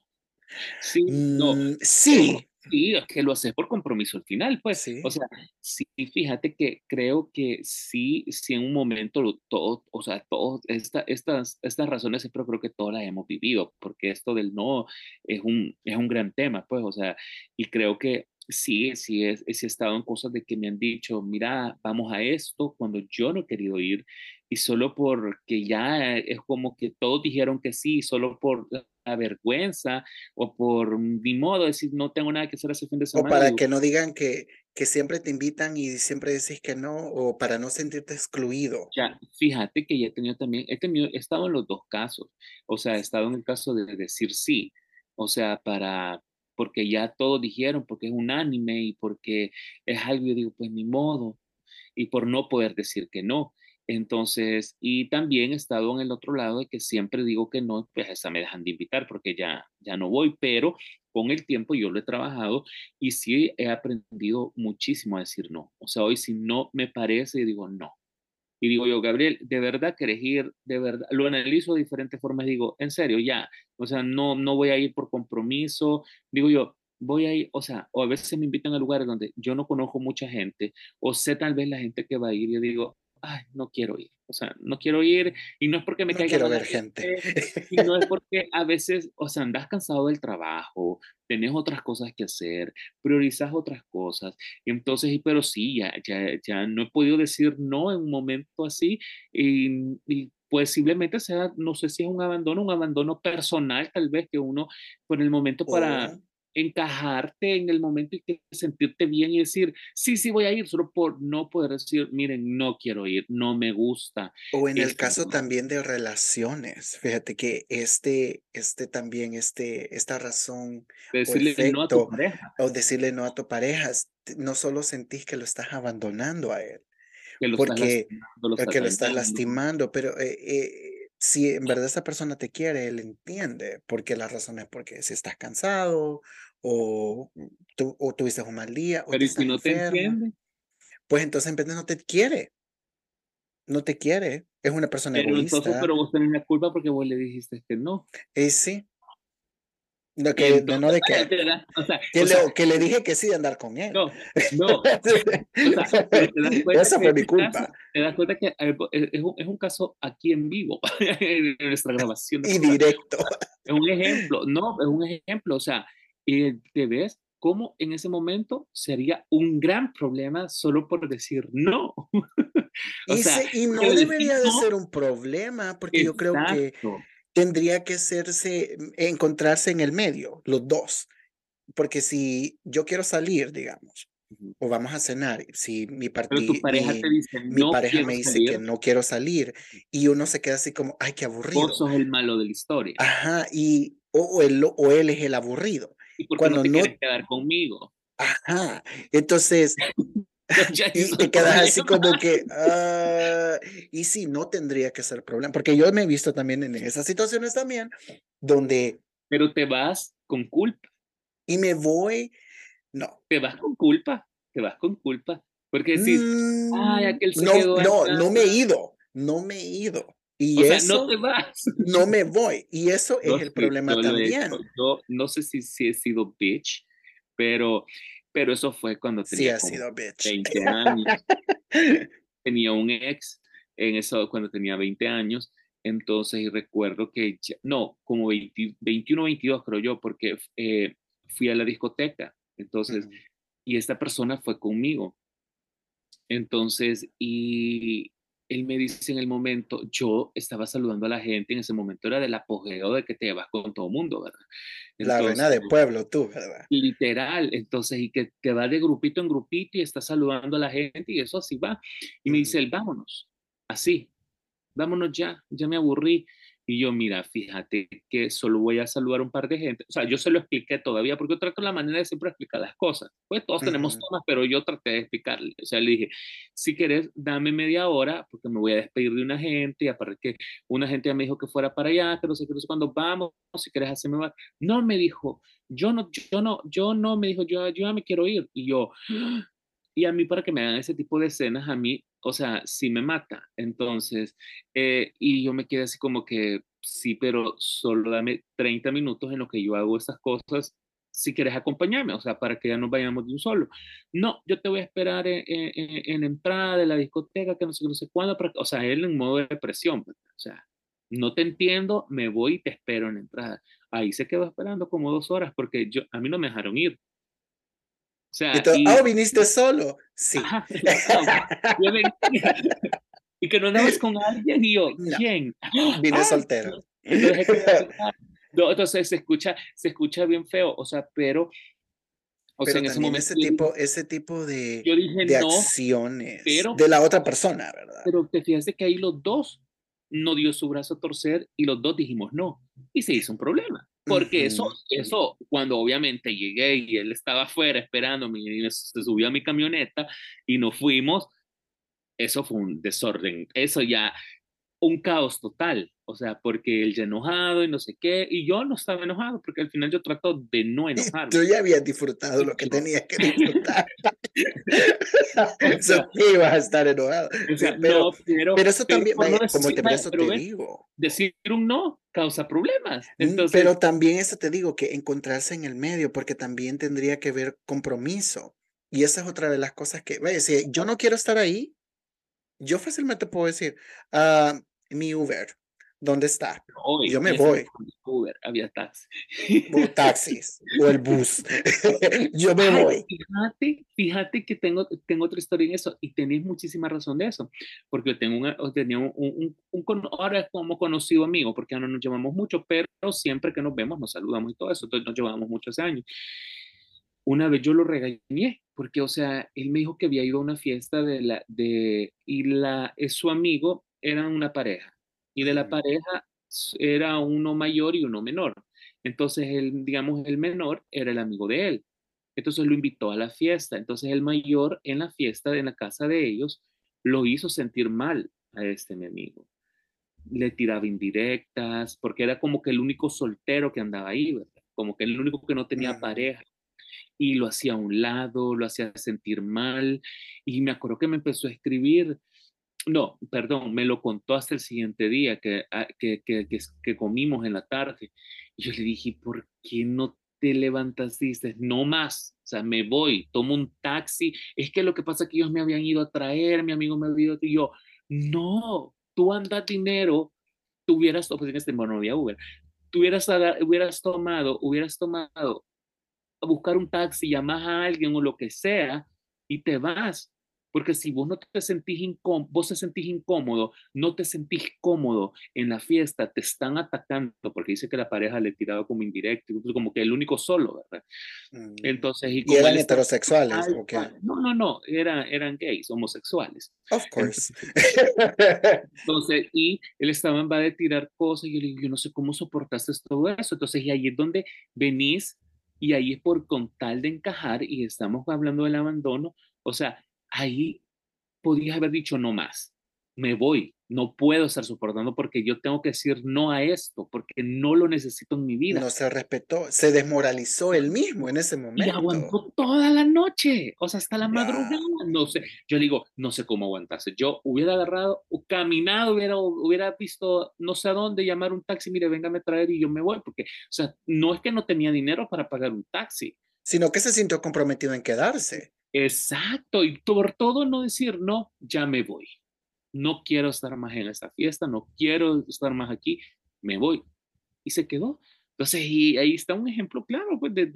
Speaker 2: Sí, no.
Speaker 1: Mm, sí.
Speaker 2: Sí, es que lo haces por compromiso al final, pues.
Speaker 1: Sí.
Speaker 2: O sea, sí, fíjate que creo que sí, sí en un momento todo, o sea, todas esta, estas, estas razones siempre creo que todas las hemos vivido, porque esto del no es un, es un gran tema, pues, o sea, y creo que sí, sí, es, sí he estado en cosas de que me han dicho, mira, vamos a esto cuando yo no he querido ir y solo porque ya es como que todos dijeron que sí, solo por vergüenza o por mi modo, decir, no tengo nada que hacer ese fin de semana.
Speaker 1: O para que no digan que, que siempre te invitan y siempre decís que no, o para no sentirte excluido.
Speaker 2: Ya, fíjate que ya he tenido también, he, tenido, he estado en los dos casos. O sea, he estado en el caso de decir sí. O sea, para, porque ya todos dijeron, porque es un anime y porque es algo, yo digo, pues ni modo. Y por no poder decir que no. Entonces, y también he estado en el otro lado de que siempre digo que no, pues esa me dejan de invitar porque ya, ya no voy, pero con el tiempo yo lo he trabajado y sí he aprendido muchísimo a decir no. O sea, hoy si no me parece, digo no. Y digo yo, Gabriel, ¿de verdad querés ir? ¿De verdad? Lo analizo de diferentes formas. Digo, en serio, ya. O sea, no, no voy a ir por compromiso. Digo yo, voy a ir, o sea, o a veces me invitan a lugares donde yo no conozco mucha gente, o sé tal vez la gente que va a ir, yo digo, ay, no quiero ir. O sea, no quiero ir y no es porque me
Speaker 1: no quiero ver gente.
Speaker 2: Y no es porque a veces, o sea, andas cansado del trabajo, tenés otras cosas que hacer, priorizas otras cosas. Entonces, pero sí, ya, ya, ya no he podido decir no en un momento así y, y posiblemente sea, no sé si es un abandono, un abandono personal tal vez que uno por el momento para, encajarte en el momento y que sentirte bien y decir, sí, sí voy a ir, solo por no poder decir, miren, no quiero ir, no me gusta.
Speaker 1: O en el caso también de relaciones, fíjate que este, este también, este, esta razón
Speaker 2: decirle o no a tu pareja.
Speaker 1: O decirle no a tu pareja, no solo sentís que lo estás abandonando a él,
Speaker 2: que lo
Speaker 1: porque
Speaker 2: estás
Speaker 1: que lo estás lastimando, pero eh, eh, si en verdad esa persona te quiere, él entiende, porque la razón es porque si estás cansado o, tú, o tuviste un mal día. O
Speaker 2: Pero si no te entiende?
Speaker 1: Pues entonces en vez de no te quiere. No te quiere. Es una persona
Speaker 2: pero
Speaker 1: egoísta.
Speaker 2: Entonces, pero vos tenés la culpa porque vos le dijiste que no.
Speaker 1: Eh, sí. No, que, entonces, no de que,
Speaker 2: o sea,
Speaker 1: que,
Speaker 2: o
Speaker 1: le,
Speaker 2: sea,
Speaker 1: que, le, dije que sí de andar con él.
Speaker 2: No, no. o sea,
Speaker 1: Esa fue mi culpa.
Speaker 2: Caso, te das cuenta que es un, es un caso aquí en vivo, en nuestra grabación.
Speaker 1: Y directo.
Speaker 2: Es un ejemplo, no, es un ejemplo. O sea, y te ves cómo en ese momento sería un gran problema solo por decir no.
Speaker 1: o y,
Speaker 2: sea,
Speaker 1: se, y no debería de ser un problema, porque
Speaker 2: exacto.
Speaker 1: yo creo que tendría que hacerse, encontrarse en el medio, los dos. Porque si yo quiero salir, digamos, o vamos a cenar, si mi,
Speaker 2: tu pareja
Speaker 1: mi,
Speaker 2: te dice,
Speaker 1: mi
Speaker 2: no
Speaker 1: pareja me dice
Speaker 2: salir.
Speaker 1: que no quiero salir, y uno se queda así como, ay, qué aburrido.
Speaker 2: Vos sos el malo de la historia.
Speaker 1: Ajá, y o, o, él, o él es el aburrido.
Speaker 2: ¿Y por qué Cuando no te no... quieres quedar conmigo?
Speaker 1: Ajá, entonces y te quedas así como que, uh, y sí, no tendría que ser problema, porque yo me he visto también en esas situaciones también, donde...
Speaker 2: Pero te vas con culpa.
Speaker 1: Y me voy, no.
Speaker 2: Te vas con culpa, te vas con culpa, porque decís, mm, ay, aquel se
Speaker 1: no,
Speaker 2: quedó
Speaker 1: No,
Speaker 2: acá.
Speaker 1: no me he ido, no me he ido. Y
Speaker 2: o
Speaker 1: eso,
Speaker 2: sea, no te vas.
Speaker 1: No me voy. Y eso
Speaker 2: no,
Speaker 1: es el problema
Speaker 2: yo
Speaker 1: también.
Speaker 2: Yo no sé si, si he sido bitch, pero pero eso fue cuando tenía
Speaker 1: sí, como
Speaker 2: 20 años. tenía un ex en eso cuando tenía 20 años. Entonces, y recuerdo que, ya, no, como 20, 21 22 creo yo, porque eh, fui a la discoteca. Entonces, uh -huh. y esta persona fue conmigo. Entonces, y él me dice en el momento, yo estaba saludando a la gente, en ese momento era del apogeo de que te vas con todo mundo, ¿verdad?
Speaker 1: Entonces, la reina de pueblo, tú, ¿verdad?
Speaker 2: Literal, entonces, y que, que va de grupito en grupito y está saludando a la gente y eso así va. Y me dice él, vámonos, así, vámonos ya, ya me aburrí. Y yo, mira, fíjate que solo voy a saludar a un par de gente. O sea, yo se lo expliqué todavía, porque yo trato la manera de siempre explicar las cosas. Pues todos uh -huh. tenemos tomas, pero yo traté de explicarle. O sea, le dije, si quieres, dame media hora, porque me voy a despedir de una gente, y aparte que una gente ya me dijo que fuera para allá, que no sé qué, no sé cuándo vamos, si quieres hacerme mal. No, me dijo, yo no, yo no, yo no, me dijo, yo, yo ya me quiero ir. Y yo, y a mí para que me hagan ese tipo de escenas, a mí o sea, sí me mata. Entonces, eh, y yo me quedé así como que, sí, pero solo dame 30 minutos en lo que yo hago esas cosas, si quieres acompañarme, o sea, para que ya nos vayamos de un solo. No, yo te voy a esperar en, en, en entrada de la discoteca, que no sé, no sé cuándo, para, o sea, él en modo de depresión, o sea, no te entiendo, me voy y te espero en entrada. Ahí se quedó esperando como dos horas porque yo, a mí no me dejaron ir.
Speaker 1: Sea, y y, oh, viniste solo. Sí. Ajá,
Speaker 2: yo venía, y que no andabas con alguien y yo, ¿quién?
Speaker 1: No, Vine soltero.
Speaker 2: Entonces, no, entonces se escucha, se escucha bien feo, o sea, pero
Speaker 1: o sea, en ese momento. Ese tipo, ese tipo de, de acciones
Speaker 2: pero,
Speaker 1: de la otra persona, ¿verdad?
Speaker 2: Pero te fijas que ahí los dos no dio su brazo a torcer y los dos dijimos no. Y se hizo un problema. Porque eso, eso, cuando obviamente llegué y él estaba afuera esperándome y se subió a mi camioneta y nos fuimos, eso fue un desorden. Eso ya, un caos total, o sea, porque él ya enojado y no sé qué, y yo no estaba enojado, porque al final yo trato de no enojarme.
Speaker 1: Tú ya habías disfrutado lo que tenías que disfrutar. eso ibas a estar enojado. pero, pero, eso también, como te, eso te digo.
Speaker 2: Decir un no causa problemas.
Speaker 1: Mm, Entonces, pero también eso te digo, que encontrarse en el medio, porque también tendría que ver compromiso. Y esa es otra de las cosas que, vaya, si yo no quiero estar ahí, yo fácilmente puedo decir, uh, mi Uber, ¿dónde está? yo me voy.
Speaker 2: Uber, había taxi.
Speaker 1: O taxis, o el bus. yo me voy.
Speaker 2: Fíjate, fíjate que tengo, tengo otra historia en eso y tenéis muchísima razón de eso, porque tengo una, tenía un, un, un, ahora como conocido amigo, porque ahora no nos llevamos mucho, pero siempre que nos vemos nos saludamos y todo eso, entonces nos llevamos muchos años. Una vez yo lo regañé porque, o sea, él me dijo que había ido a una fiesta de la, de, y la, es su amigo, eran una pareja, y de la pareja era uno mayor y uno menor. Entonces, el, digamos, el menor era el amigo de él. Entonces lo invitó a la fiesta. Entonces el mayor en la fiesta, en la casa de ellos, lo hizo sentir mal a este mi amigo. Le tiraba indirectas, porque era como que el único soltero que andaba ahí, ¿verdad? Como que el único que no tenía pareja y lo hacía a un lado, lo hacía sentir mal. Y me acuerdo que me empezó a escribir, no, perdón, me lo contó hasta el siguiente día que, ah, que, que, que, comimos en la tarde. Y yo le dije, ¿por qué no te levantas? Dices, no más, o sea, me voy, tomo un taxi. Es que lo que pasa es que ellos me habían ido a traer, mi amigo me había ido, y yo, no, tú andas dinero, tuvieras, pues en este momento no había Uber, tuvieras, hubieras tomado, hubieras tomado a buscar un taxi, llamas a alguien o lo que sea y te vas. Porque si vos no te sentís incómodo, vos te sentís incómodo, no te sentís cómodo en la fiesta, te están atacando, porque dice que la pareja le tiraba como indirecto, como que el único solo, ¿verdad? Mm. Entonces,
Speaker 1: y, eran heterosexuales?
Speaker 2: No, no, no, eran, eran gays, homosexuales.
Speaker 1: Of course.
Speaker 2: Entonces, y él estaba en va de tirar cosas, y yo le digo, yo no sé cómo soportaste todo eso. Entonces, y ahí es donde venís y ahí es por con tal de encajar y estamos hablando del abandono, o sea, ahí podías haber dicho no más, me voy, no puedo estar soportando porque yo tengo que decir no a esto, porque no lo necesito en mi vida.
Speaker 1: No se respetó, se desmoralizó él mismo en ese momento. Y
Speaker 2: aguantó toda la noche, o sea, hasta la madrugada, no sé, yo digo, no sé cómo aguantase. Yo hubiera agarrado, o caminado, hubiera, hubiera visto no sé a dónde llamar un taxi, mire, véngame a traer y yo me voy, porque, o sea, no es que no tenía dinero para pagar un taxi.
Speaker 1: Sino que se sintió comprometido en quedarse.
Speaker 2: Exacto, y por todo no decir, no, ya me voy no quiero estar más en esta fiesta, no quiero estar más aquí, me voy. Y se quedó. Entonces, y ahí está un ejemplo claro, pues, de,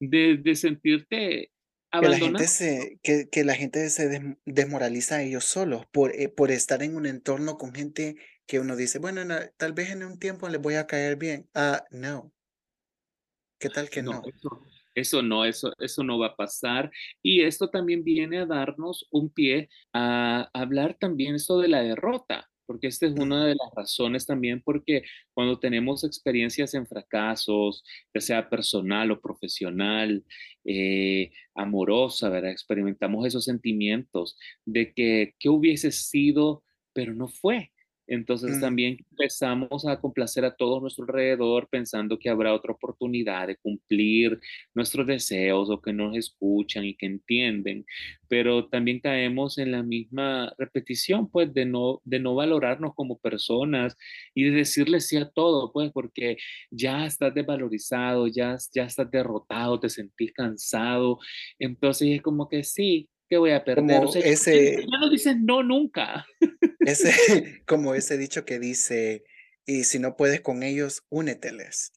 Speaker 2: de, de, sentirte abandonado.
Speaker 1: Que la gente se, que, que la gente se desmoraliza a ellos solos por, eh, por estar en un entorno con gente que uno dice, bueno, tal vez en un tiempo les voy a caer bien. Ah, no. ¿Qué tal que no?
Speaker 2: Eso no, eso, eso no va a pasar. Y esto también viene a darnos un pie a hablar también esto de la derrota, porque esta es una de las razones también porque cuando tenemos experiencias en fracasos, ya sea personal o profesional, eh, amorosa, ¿verdad? Experimentamos esos sentimientos de que, ¿qué hubiese sido, pero no fue? Entonces mm. también empezamos a complacer a todo nuestro alrededor pensando que habrá otra oportunidad de cumplir nuestros deseos o que nos escuchan y que entienden, pero también caemos en la misma repetición, pues, de no, de no valorarnos como personas y de decirle sí a todo, pues, porque ya estás desvalorizado, ya, ya estás derrotado, te sentís cansado, entonces es como que sí, que voy a perder.
Speaker 1: o ese,
Speaker 2: ya no dicen no nunca.
Speaker 1: Ese, como ese dicho que dice, y si no puedes con ellos, úneteles.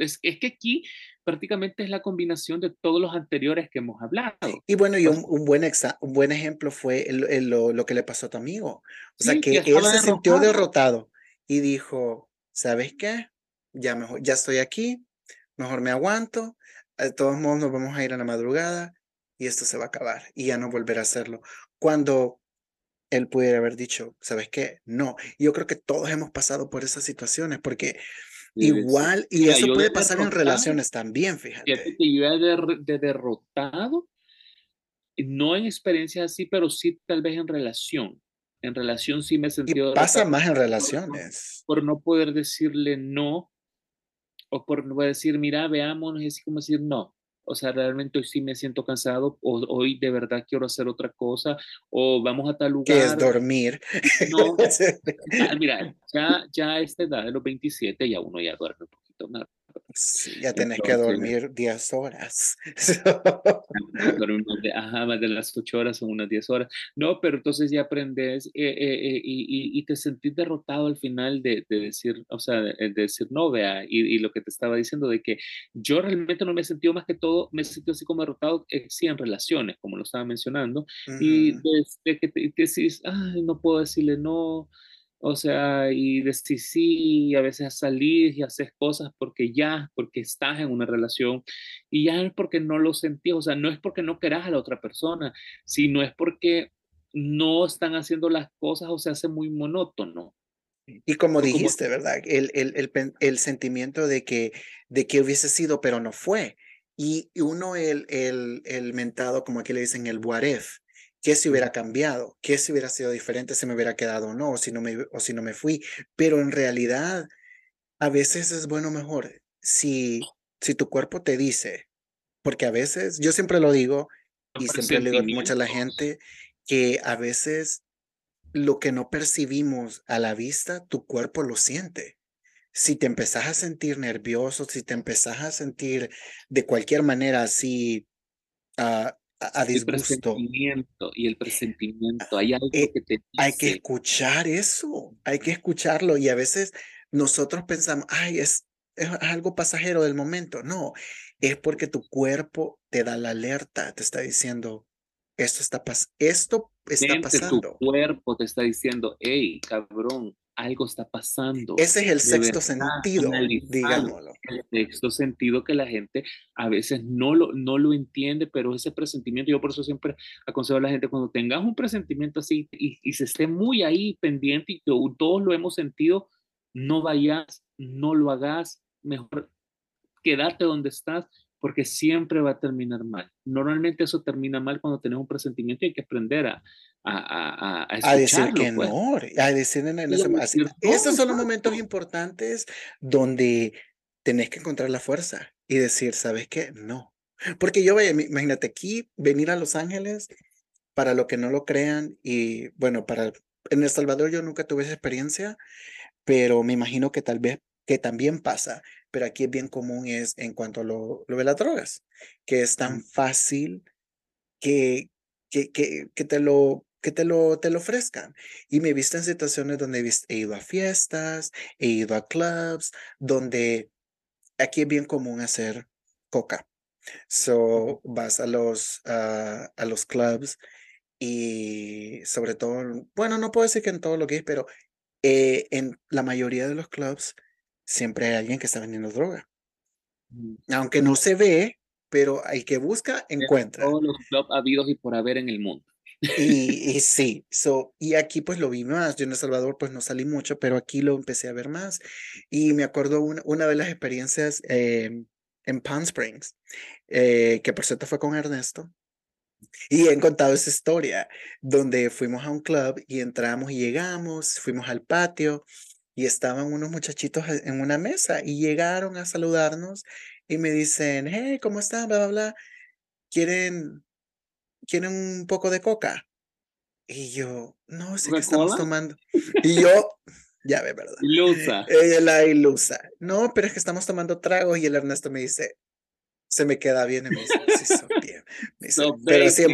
Speaker 2: Es, es que aquí prácticamente es la combinación de todos los anteriores que hemos hablado.
Speaker 1: Y bueno, y un, un buen, un buen ejemplo fue el, lo, lo, que le pasó a tu amigo. O sea, que él se sintió derrotado y dijo, ¿sabes qué? ya mejor, ya estoy aquí, mejor me aguanto, de todos modos nos vamos a ir a la madrugada y esto se va a acabar y ya no volver a hacerlo. Cuando él pudiera haber dicho, ¿sabes qué? No. Yo creo que todos hemos pasado por esas situaciones porque igual, y eso puede pasar en relaciones también, fíjate.
Speaker 2: Que yo he de, derrotado, no en experiencias así, pero sí tal vez en relación. En relación sí me he sentido...
Speaker 1: Y pasa más en relaciones.
Speaker 2: Por, no poder decirle no, o por no decir, mira, veámonos, es como decir no o sea, realmente hoy sí me siento cansado, o hoy de verdad quiero hacer otra cosa, o vamos a tal lugar.
Speaker 1: Que es dormir.
Speaker 2: No, mira, ya, ya a esta edad de los 27 ya uno ya duerme un poquito más
Speaker 1: ya tenés que dormir 10 horas.
Speaker 2: Ajá, más de las 8 horas son unas 10 horas. No, pero entonces ya aprendes eh, eh, eh, y, y, te sentís derrotado al final de, de decir, o sea, de, decir no, vea, y, y, lo que te estaba diciendo de que yo realmente no me he sentido más que todo, me he sentido así como derrotado, sí, en relaciones, como lo estaba mencionando, y desde que te, decís, ay, no puedo decirle no, o sea, y decir sí, a veces salís y haces cosas porque ya, porque estás en una relación y ya es porque no lo sentís, o sea, no es porque no querás a la otra persona, sino es porque no están haciendo las cosas o se hace muy monótono.
Speaker 1: Y como dijiste, ¿verdad? El, el, el, el, sentimiento de que, de que hubiese sido, pero no fue. Y uno, el, el, el mentado, como aquí le dicen, el what if, qué si hubiera cambiado, qué si hubiera sido diferente, si me hubiera quedado o no, o si no me, o si no me fui. Pero en realidad, a veces es bueno mejor si, si tu cuerpo te dice, porque a veces, yo siempre lo digo, y siempre le digo mucho a la gente, que a veces lo que no percibimos a la vista, tu cuerpo lo siente. Si te empezás a sentir nervioso, si te empezás a sentir de cualquier manera así uh, a, disgusto.
Speaker 2: El presentimiento y el presentimiento, hay algo
Speaker 1: eh,
Speaker 2: que te
Speaker 1: Hay que escuchar eso, hay que escucharlo y a veces nosotros pensamos, ay, es, es algo pasajero del momento. No, es porque tu cuerpo te da la alerta, te está diciendo, esto está, pas esto está pasando.
Speaker 2: Tu cuerpo te está diciendo, hey, cabrón, algo está pasando.
Speaker 1: Ese es el sexto sentido, digámoslo.
Speaker 2: El sexto sentido que la gente a veces no lo, no lo entiende, pero ese presentimiento, yo por eso siempre aconsejo a la gente, cuando tengas un presentimiento así y, y se esté muy ahí pendiente y que todos lo hemos sentido, no vayas, no lo hagas, mejor quédate donde estás porque siempre va a terminar mal. Normalmente eso termina mal cuando tenemos un presentimiento y hay que aprender a, a, a,
Speaker 1: a, decir que pues. no, a decir en, Estos son los momentos importantes donde tenés que encontrar la fuerza y decir, ¿sabes qué? No. Porque yo, imagínate aquí, venir a Los Ángeles, para lo que no lo crean, y bueno, para en El Salvador yo nunca tuve esa experiencia, pero me imagino que tal vez que también pasa, pero aquí es bien común es en cuanto a lo, lo de las drogas, que es tan fácil que, que, que, que te lo que te lo, te lo ofrezcan. Y me he visto en situaciones donde he, ido a fiestas, he ido a clubs, donde aquí es bien común hacer coca. So vas a los, a los clubs y sobre todo, bueno, no puedo decir que en todo lo que es, pero eh, en la mayoría de los clubs siempre hay alguien que está vendiendo droga. Mm. Aunque no se ve, pero hay que busca, encuentra.
Speaker 2: Todos los clubs habidos y por haber en el mundo.
Speaker 1: Y, sí, so, y aquí pues lo vi más. Yo en El Salvador pues no salí mucho, pero aquí lo empecé a ver más. Y me acuerdo una, una de las experiencias em, en Palm Springs, eh, que por cierto fue con Ernesto. Y he contado esa historia donde fuimos a un club y entramos y llegamos, fuimos al patio y estaban unos muchachitos en una mesa y llegaron a saludarnos y me dicen, hey, ¿cómo están? Bla, bla, bla. ¿Quieren ¿quieren un poco de coca? Y yo, no sé qué estamos tomando. Y yo, ya ve, ¿verdad?
Speaker 2: Ilusa.
Speaker 1: Ella la ilusa. No, pero es que estamos tomando tragos y el Ernesto me dice, se me queda bien y me dice, sí, son bien. pero sí,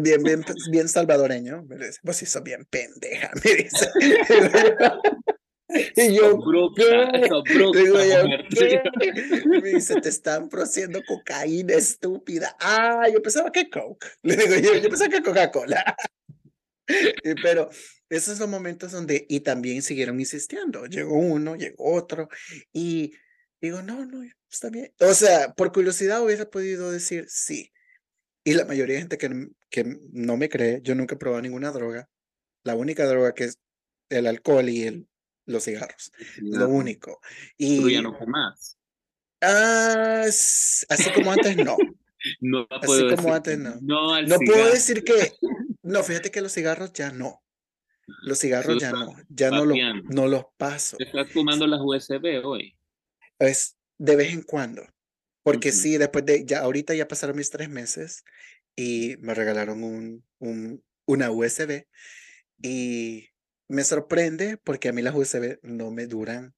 Speaker 1: bien, bien, bien, salvadoreño. Me dice, vos sí sos bien pendeja, me dice. Y yo, Me dice, te están produciendo cocaína estúpida. Ah, yo pensaba que Coke. Le digo yo, yo pensaba que Coca-Cola. Pero esos son momentos donde, y también siguieron insistiendo. Llegó uno, llegó otro, y Digo, no, no, está bien. O sea, por curiosidad hubiera podido decir sí. Y la mayoría de gente que, que no me cree, yo nunca he probado ninguna droga. La única droga que es el alcohol y el, los cigarros. Lo único. Y,
Speaker 2: ya no más.
Speaker 1: Ah, así como antes, no.
Speaker 2: no
Speaker 1: así como antes, no.
Speaker 2: No,
Speaker 1: no puedo decir que. No, fíjate que los cigarros ya no. Los cigarros ya no. Ya no, no los paso.
Speaker 2: ¿Estás fumando las USB hoy?
Speaker 1: Es de vez en cuando. Porque sí, después de. Ya, ahorita ya pasaron mis tres meses y me regalaron un, un, una USB. Y me sorprende porque a mí las USB no me duran,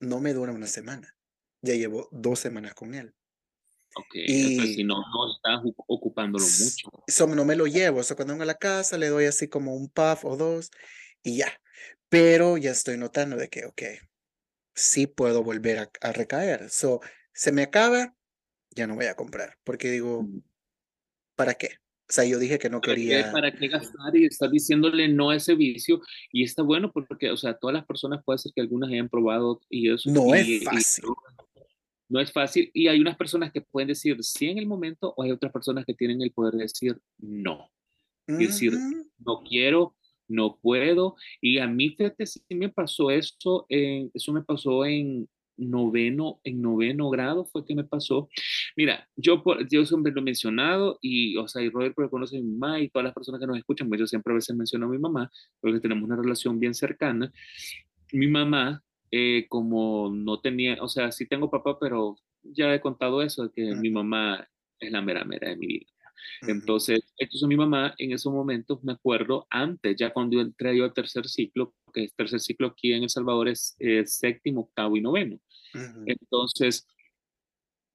Speaker 1: no me duran una semana. Ya llevo dos semanas con él.
Speaker 2: Ok, y si no, no estás ocupándolo mucho. Eso
Speaker 1: no me lo llevo, o sea, cuando vengo a la casa le doy así como un puff o dos y ya. Pero ya estoy notando de que, ok, sí puedo volver a, a recaer. So, se me acaba, ya no voy a comprar, porque digo, ¿para qué? O sea, yo dije que no quería.
Speaker 2: ¿Para qué gastar y estar diciéndole no a ese vicio? Y está bueno porque, o sea, todas las personas puede ser que algunas hayan probado y eso.
Speaker 1: No es fácil.
Speaker 2: no es fácil. Y hay unas personas que pueden decir sí en el momento, o hay otras personas que tienen el poder de decir no. Decir, no quiero, no puedo. Y a mí, fíjate, sí me pasó eso, eso me pasó en, noveno, en noveno grado fue que me pasó. Mira, yo, yo siempre lo he mencionado y, o sea, y Robert porque conoce a mi mamá y todas las personas que nos escuchan, pues yo siempre a veces menciono a mi mamá porque tenemos una relación bien cercana. Mi mamá, eh, como no tenía, o sea, sí tengo papá, pero ya he contado eso, que mi mamá es la mera mera de mi vida. Entonces, es mi mamá en esos momentos, me acuerdo, antes, ya cuando entré yo al tercer ciclo, que el tercer ciclo aquí en El Salvador es, séptimo, octavo y noveno. Entonces,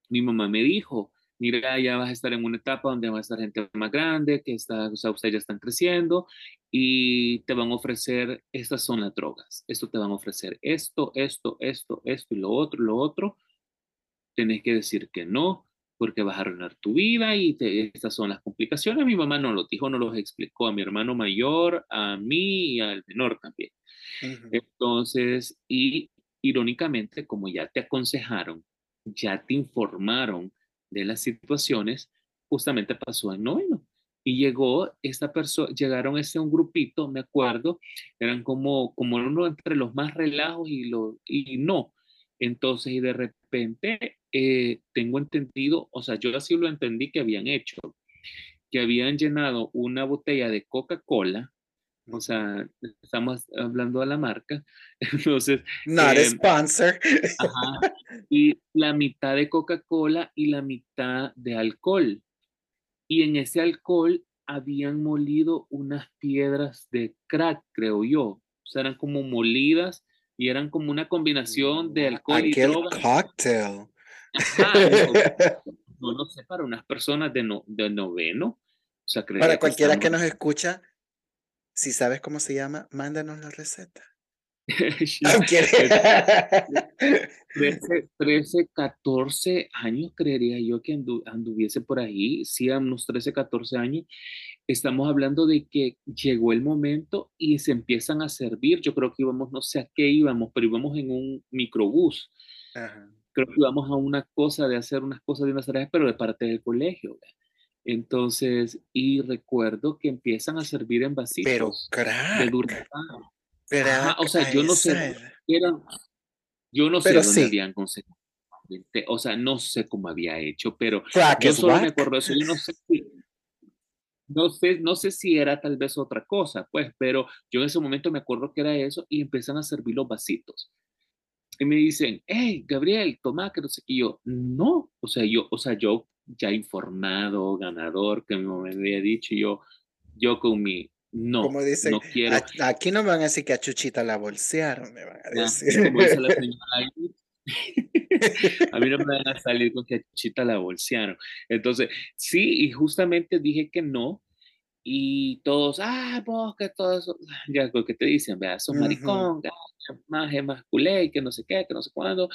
Speaker 2: mi mamá me dijo, mira, ya vas a estar en una etapa donde va a estar gente más grande, que está, o sea, ustedes ya están creciendo y te van a ofrecer, estas son las drogas, esto te van a ofrecer esto, esto, esto, esto y lo otro, lo otro. Tenés que decir que no, porque vas a arruinar tu vida y estas son las complicaciones. Mi mamá no lo dijo, no los explicó a mi hermano mayor, a mí y al menor también. Entonces, y irónicamente, como ya te aconsejaron, ya te informaron de las situaciones, justamente pasó en noveno. Y llegó esta persona, llegaron ese un grupito, me acuerdo, eran como, como uno entre los más relajos y, lo, y no. Entonces, y de repente eh, tengo entendido, o sea, yo así lo entendí que habían hecho, que habían llenado una botella de Coca-Cola, o sea, estamos hablando de la marca, entonces...
Speaker 1: Not a em, sponsor.
Speaker 2: y la mitad de Coca-Cola y la mitad de alcohol. Y en ese alcohol habían molido unas piedras de crack, creo yo. O sea, eran como molidas y eran como una combinación de alcohol y droga.
Speaker 1: Cocktail.
Speaker 2: no, lo sé, para unas personas de, no, de noveno. O sea,
Speaker 1: para cualquiera que, nos escucha, si sabes cómo se llama, mándanos la receta.
Speaker 2: 13, 13, 14 años, creería yo que anduviese por ahí, sí, a unos 13, 14 años. Estamos hablando de que llegó el momento y se empiezan a servir. Yo creo que íbamos, no sé a qué íbamos, pero íbamos en un microbús. Ajá creo que íbamos a una cosa de hacer unas cosas de unas tareas, pero de parte del colegio. Entonces, y recuerdo que empiezan a servir en vasitos.
Speaker 1: Pero crack.
Speaker 2: De o sea, yo no sé, eran, yo no sé dónde habían conseguido. O sea, no sé cómo había hecho, pero yo solo me acuerdo eso. Yo no sé si, no sé, no sé si era tal vez otra cosa, pues, pero yo en ese momento me acuerdo que era eso y empiezan a servir los vasitos y me dicen, hey, Gabriel, toma, que no sé qué. yo, no, o sea, yo, o sea, yo ya informado, ganador, que me había dicho, yo, yo con mi, no,
Speaker 1: como
Speaker 2: no quiero.
Speaker 1: Aquí no me van a decir que a Chuchita la bolsearon, me van a decir. como dice la señora
Speaker 2: a mí no me van a salir con que a Chuchita la bolsearon. Entonces, sí, y justamente dije que no, y todos, ah, vos que todo eso, ya lo que te dicen, vea, son maricón, más más culé, que no sé qué, que no sé cuándo.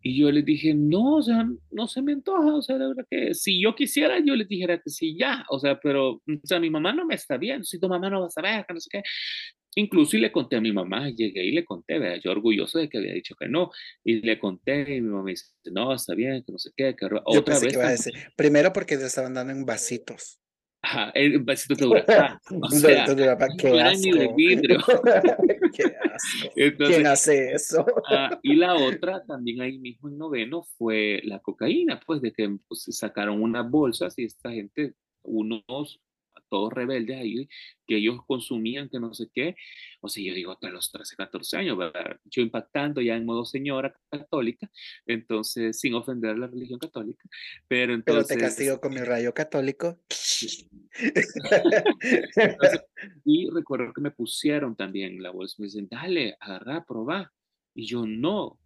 Speaker 2: Y yo les dije, no, o sea, no se me antoja, o sea, de verdad que si yo quisiera, yo les dijera que sí, ya, o sea, pero, o sea, mi mamá no me está bien, si tu mamá no va a saber, que no sé qué. Incluso y le conté a mi mamá, llegué y le conté, ¿verdad? yo orgulloso de que había dicho que no, y le conté, y mi mamá me dice, no, está bien, que no sé qué, que
Speaker 1: otra vez. Que a decir, primero porque te estaban dando en vasitos.
Speaker 2: Ajá, el vasito que dura. Ah, o sea,
Speaker 1: qué asco. de vidrio. qué asco. ¿Quién hace eso?
Speaker 2: Ah, y la otra, también ahí mismo en noveno, fue la cocaína, pues de que pues, sacaron unas bolsas y esta gente, unos todos rebeldes ahí, que ellos consumían, que no sé qué. O sea, yo digo, hasta los 13, 14 años, ¿verdad? Yo impactando ya en modo señora católica, entonces, sin ofender a la religión católica, pero entonces...
Speaker 1: Pero te castigo con mi rayo católico.
Speaker 2: y recuerdo que me pusieron también la bolsa, me dicen, dale, agarra, probá. Y yo, no,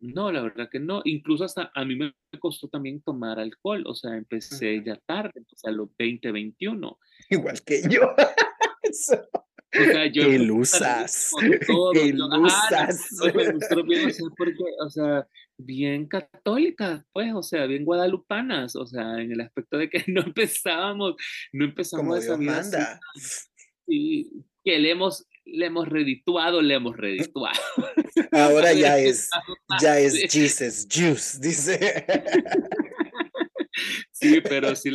Speaker 2: no, la verdad que no. Incluso hasta a mí me costó también tomar alcohol. O sea, empecé ya tarde, empecé a los 20, 21.
Speaker 1: Igual que yo. O sea, yo ilusas.
Speaker 2: Porque, o sea, bien católicas, pues, o sea, bien guadalupanas, o sea, en el aspecto de que no empezábamos, no empezamos Como esa vida manda. y que le hemos, le hemos redituado, le hemos redituado.
Speaker 1: Ahora ya es, ya es Jesus Juice, dice.
Speaker 2: Sí, pero sí.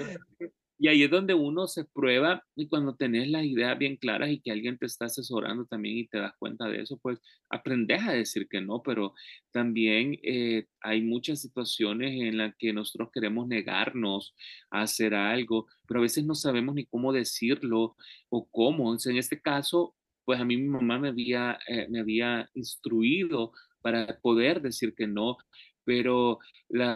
Speaker 2: Y ahí es donde uno se prueba y cuando tenés las ideas bien claras y que alguien te está asesorando también y te das cuenta de eso, pues aprendes a decir que no, pero también eh, hay muchas situaciones en las que nosotros queremos negarnos a hacer algo, pero a veces no sabemos ni cómo decirlo o cómo. en este caso, pues a mí mi mamá me había, eh, me había instruido para poder decir que no, pero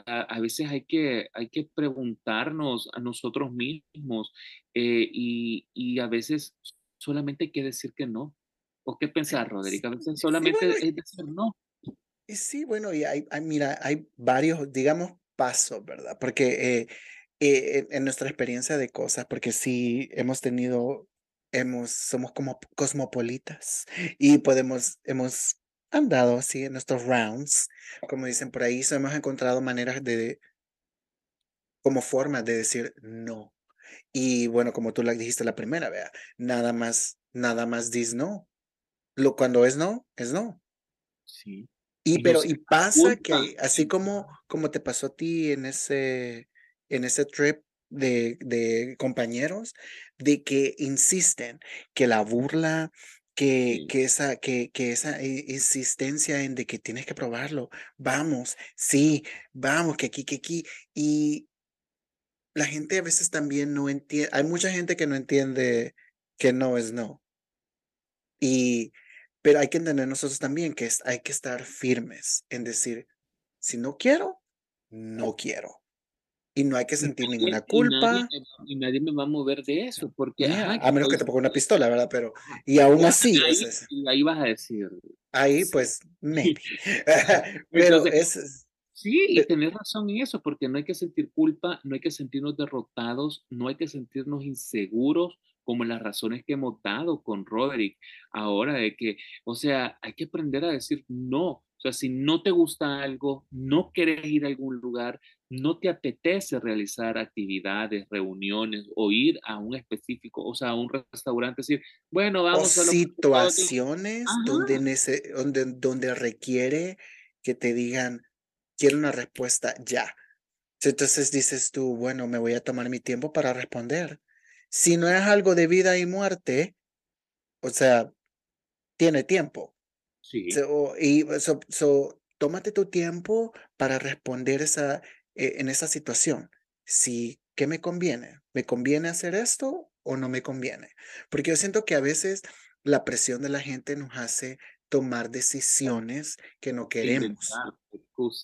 Speaker 2: a veces hay que, hay que preguntarnos a nosotros mismos eh, y, a veces solamente hay que decir que no. ¿O qué pensar, Roderick? A veces solamente es decir no.
Speaker 1: Sí, bueno, y hay, mira, hay varios, digamos, pasos, ¿verdad? Porque eh, en nuestra experiencia de cosas, porque sí hemos tenido hemos, somos como cosmopolitas y podemos, hemos andado así en nuestros rounds, como dicen por ahí, hemos encontrado maneras de, como formas de decir no. Y bueno, como tú la dijiste la primera, vea, nada más, nada más dis no. Lo, cuando es no, es no.
Speaker 2: Sí.
Speaker 1: Y, pero, y pasa que así como, como te pasó a ti en ese, en ese trip de, de compañeros de que insisten que la burla, que, que, esa, que, que esa insistencia en de que tienes que probarlo, vamos, sí, vamos, que aquí, que aquí, y la gente a veces también no entiende, hay mucha gente que no entiende que no es no. Y, pero hay que entender nosotros también que es, hay que estar firmes en decir, si no quiero, no quiero y no hay que sentir ninguna culpa.
Speaker 2: Y nadie, me va a mover de eso, porque...
Speaker 1: a menos que te ponga una pistola, ¿verdad? Pero, y aún así...
Speaker 2: Ahí, vas a decir.
Speaker 1: Ahí, pues, maybe. Pero es...
Speaker 2: Sí, y tenés razón en eso, porque no hay que sentir culpa, no hay que sentirnos derrotados, no hay que sentirnos inseguros, como las razones que hemos dado con Roderick ahora, de que, o sea, hay que aprender a decir no. O sea, si no te gusta algo, no quieres ir a algún lugar, no te apetece realizar actividades, reuniones o ir a un específico, o sea, a un restaurante, decir, bueno, vamos
Speaker 1: a... Situaciones donde, donde, donde requiere que te digan, quiero una respuesta ya. Entonces dices tú, bueno, me voy a tomar mi tiempo para responder. Si no es algo de vida y muerte, o sea, tiene tiempo.
Speaker 2: Sí.
Speaker 1: y so, tómate tu tiempo para responder esa, eh, en esa situación. Si, ¿qué me conviene? ¿Me conviene hacer esto o no me conviene? Porque yo siento que a veces la presión de la gente nos hace tomar decisiones que no queremos.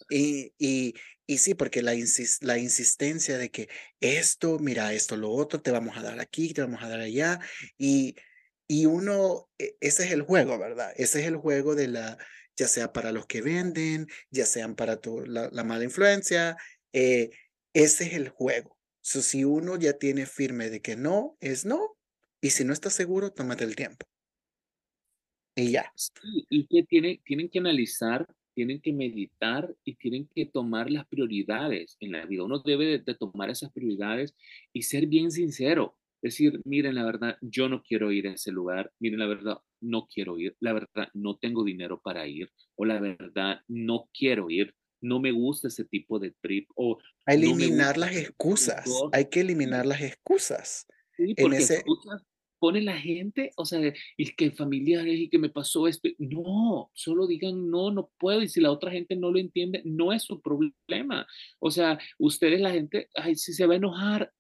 Speaker 1: Y, y, y, sí, porque la, la insistencia de que esto, mira, esto, lo otro, te vamos a dar aquí, te vamos a dar allá. Y, y uno, e, ese es el juego, ¿verdad? Ese es el juego de la, ya sea para los que venden, ya sean para tu, la, la mala influencia, eh, ese es el juego. si uno ya tiene firme de que no, es no. Y si no está seguro, tómate el tiempo. Y ya.
Speaker 2: y que tiene, tienen que analizar, tienen que meditar y tienen que tomar las prioridades en la vida. Uno debe de, tomar esas prioridades y ser bien sincero. decir, miren, la verdad, yo no quiero ir a ese lugar, miren, la verdad, no quiero ir, la verdad, no tengo dinero para ir, o la verdad, no quiero ir, no me gusta ese tipo de trip, o...
Speaker 1: eliminar las excusas, hay que eliminar las excusas.
Speaker 2: Sí, porque excusas pone la gente, o sea, y que familiares y que me pasó esto. No, solo digan no, no puedo. Y si la otra gente no lo entiende, no es su problema. O sea, ustedes, la gente, ay, si se va a enojar,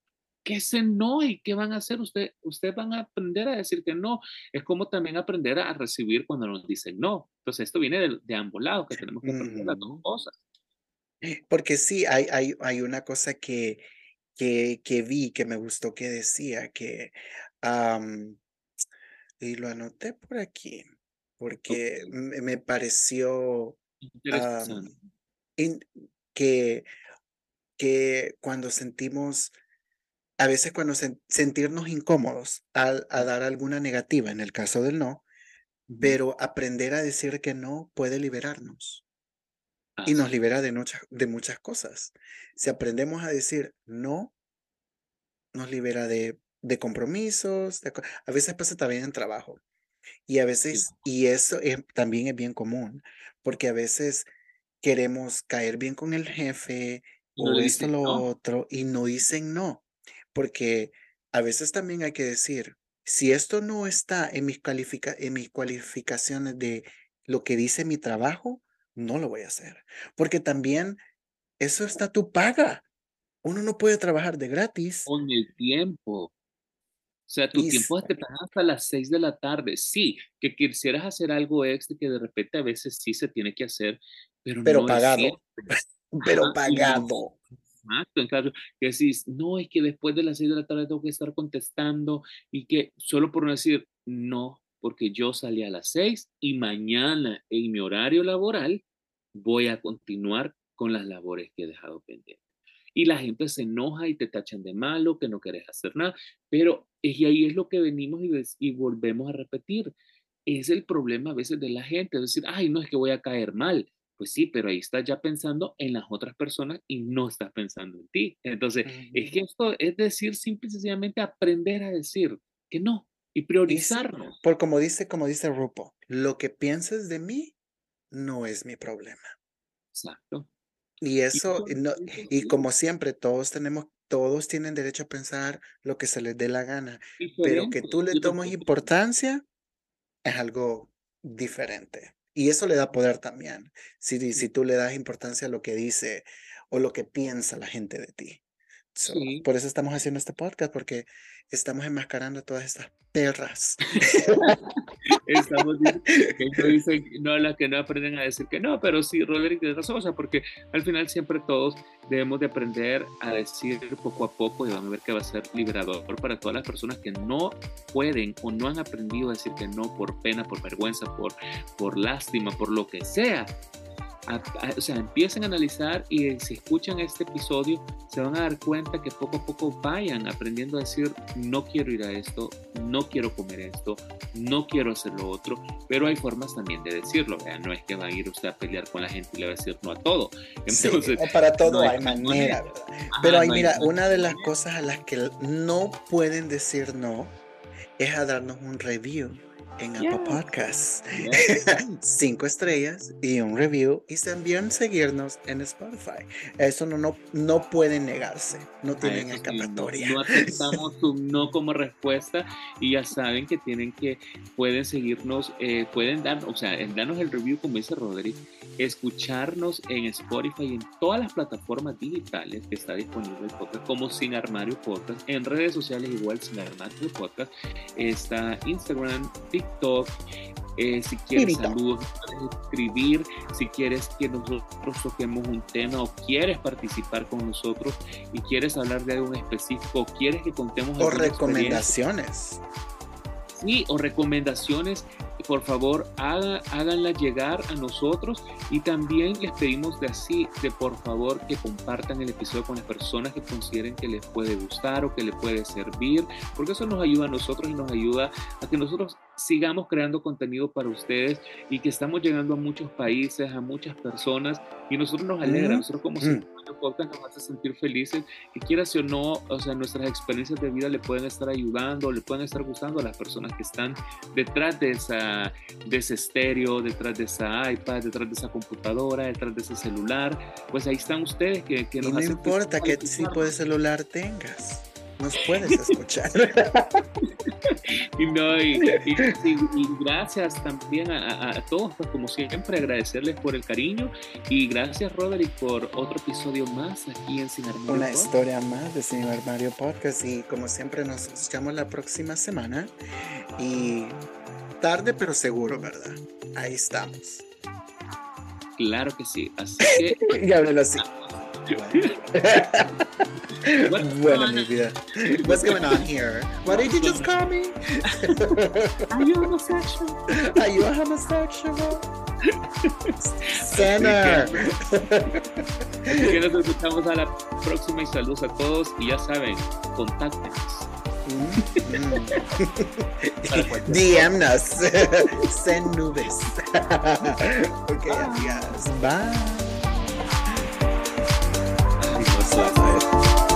Speaker 2: ¿qué se no? ¿Y qué van a hacer? Usted, ustedes van a aprender a decir que no. Es como también aprender a recibir cuando nos dicen no. Entonces, esto viene de, de ambos lados, que tenemos que aprender las dos cosas.
Speaker 1: Porque sí, hay, hay, hay una cosa que, que, que vi que me gustó que decía que y lo anoté por aquí, porque me pareció que, que cuando sentimos, a veces cuando sentirnos incómodos al, a dar alguna negativa, en el caso del no, pero aprender a decir que no puede liberarnos. Y nos libera de, de muchas cosas. Si aprendemos a decir no, nos libera de de compromisos, a veces pasa también en trabajo. Y a veces, y eso también es bien común, porque a veces queremos caer bien con el jefe o esto, lo otro, y no dicen no, porque a veces también hay que decir, si esto no está en mis, califica en mis cualificaciones de lo que dice mi trabajo, no lo voy a hacer, porque también eso está tu paga. Uno no puede trabajar de gratis.
Speaker 2: Con el tiempo. O sea, tu tiempo te paga hasta las 6 de la tarde. Sí, que quisieras hacer algo extra que de repente a veces sí se tiene que hacer, pero,
Speaker 1: pero pagado. pero pagado.
Speaker 2: Exacto, en caso que decís, no, es que después de las 6 de la tarde tengo que estar contestando y que solo por no decir, no, porque yo salí a las 6 y mañana en mi horario laboral voy a continuar con las labores que he dejado pendientes y la gente se enoja y te tachan de malo, que no querés hacer nada, pero y ahí es lo que venimos y, y volvemos a repetir. Es el problema a veces de la gente, es decir, ay, no es que voy a caer mal. Pues sí, pero ahí estás ya pensando en las otras personas y no estás pensando en ti. Entonces, es que esto es decir, simple y sencillamente aprender a decir que no y priorizarnos.
Speaker 1: por como dice, como dice Rupo, lo que pienses de mí no es mi problema.
Speaker 2: Exacto.
Speaker 1: Y eso, y, no, y como siempre, todos tenemos, todos tienen derecho a pensar lo que se les dé la gana, pero que tú le tomes importancia es algo diferente. Y eso le da poder también, si, si tú le das importancia a lo que dice o lo que piensa la gente de ti. Por eso estamos haciendo este podcast, porque estamos enmascarando todas estas perras.
Speaker 2: estamos que dicen, no, las que no aprenden a decir que no, pero sí, Roderick tiene razón, o sea, porque al final siempre todos debemos de aprender a decir poco a poco y vamos a ver que va a ser liberador para todas las personas que no pueden o no han aprendido a decir que no por pena, por vergüenza, por, por lástima, por lo que sea o sea, empiecen a analizar y si escuchan este episodio, se van a dar cuenta que poco a poco vayan aprendiendo a decir, no quiero ir a esto, no quiero comer esto, no quiero hacer lo otro, pero hay formas también de decirlo, no es que va a ir usted a pelear con la gente y le va a decir no a todo.
Speaker 1: Entonces, para todo hay, manera, ¿verdad? Pero hay, mira, una de las cosas a las que no pueden decir no es a darnos un review en Apple Podcasts. Cinco estrellas y un review y también seguirnos en Spotify. Eso no, no, no pueden negarse, no tienen escapatoria.
Speaker 2: no, aceptamos un no como respuesta y ya saben que tienen que, pueden seguirnos, eh, pueden dar, o sea, darnos el review como dice Roderick, escucharnos en Spotify y en todas las plataformas digitales que está disponible el podcast como Sin Armario Podcast, en redes sociales igual Sin Armario Podcast, está Instagram, TikTok, TikTok. Eh, si quieres saludos, puedes escribir. Si quieres que nosotros toquemos un tema o quieres participar con nosotros y quieres hablar de algo específico o quieres que contemos.
Speaker 1: O recomendaciones.
Speaker 2: Sí, o recomendaciones por favor haga, háganla llegar a nosotros y también les pedimos de así, de por favor que compartan el episodio con las personas que consideren que les puede gustar o que les puede servir, porque eso nos ayuda a nosotros y nos ayuda a que nosotros sigamos creando contenido para ustedes y que estamos llegando a muchos países, a muchas personas y nosotros nos alegra, nosotros como mm. podcast nos hace sentir felices que quieras o no, o sea, nuestras experiencias de vida le pueden estar ayudando, le pueden estar gustando a las personas que están detrás de, esa, de ese estéreo, detrás de esa iPad, detrás de esa computadora, detrás de ese celular, pues ahí están ustedes que, que nos
Speaker 1: y no importa qué tipo de celular tengas nos puedes escuchar.
Speaker 2: y, no, y, gracias también a, todos, pues como siempre, agradecerles por el cariño y gracias Roderick por otro episodio más aquí en Sin Armario.
Speaker 1: Una historia más de Sin Armario Podcast y como siempre nos escuchamos la próxima semana y tarde pero seguro, ¿verdad? Ahí estamos.
Speaker 2: Claro que sí, así que...
Speaker 1: y háblalo así. bueno, mi vida. What's going on here? Why did you just call me?
Speaker 2: Are you homosexual?
Speaker 1: Are you a homosexual? Center.
Speaker 2: Así que nos escuchamos a la próxima y saludos a todos y ya saben, contáctenos.
Speaker 1: Mm. DM us. Send nubes. ok, amigas. Bye. Bye.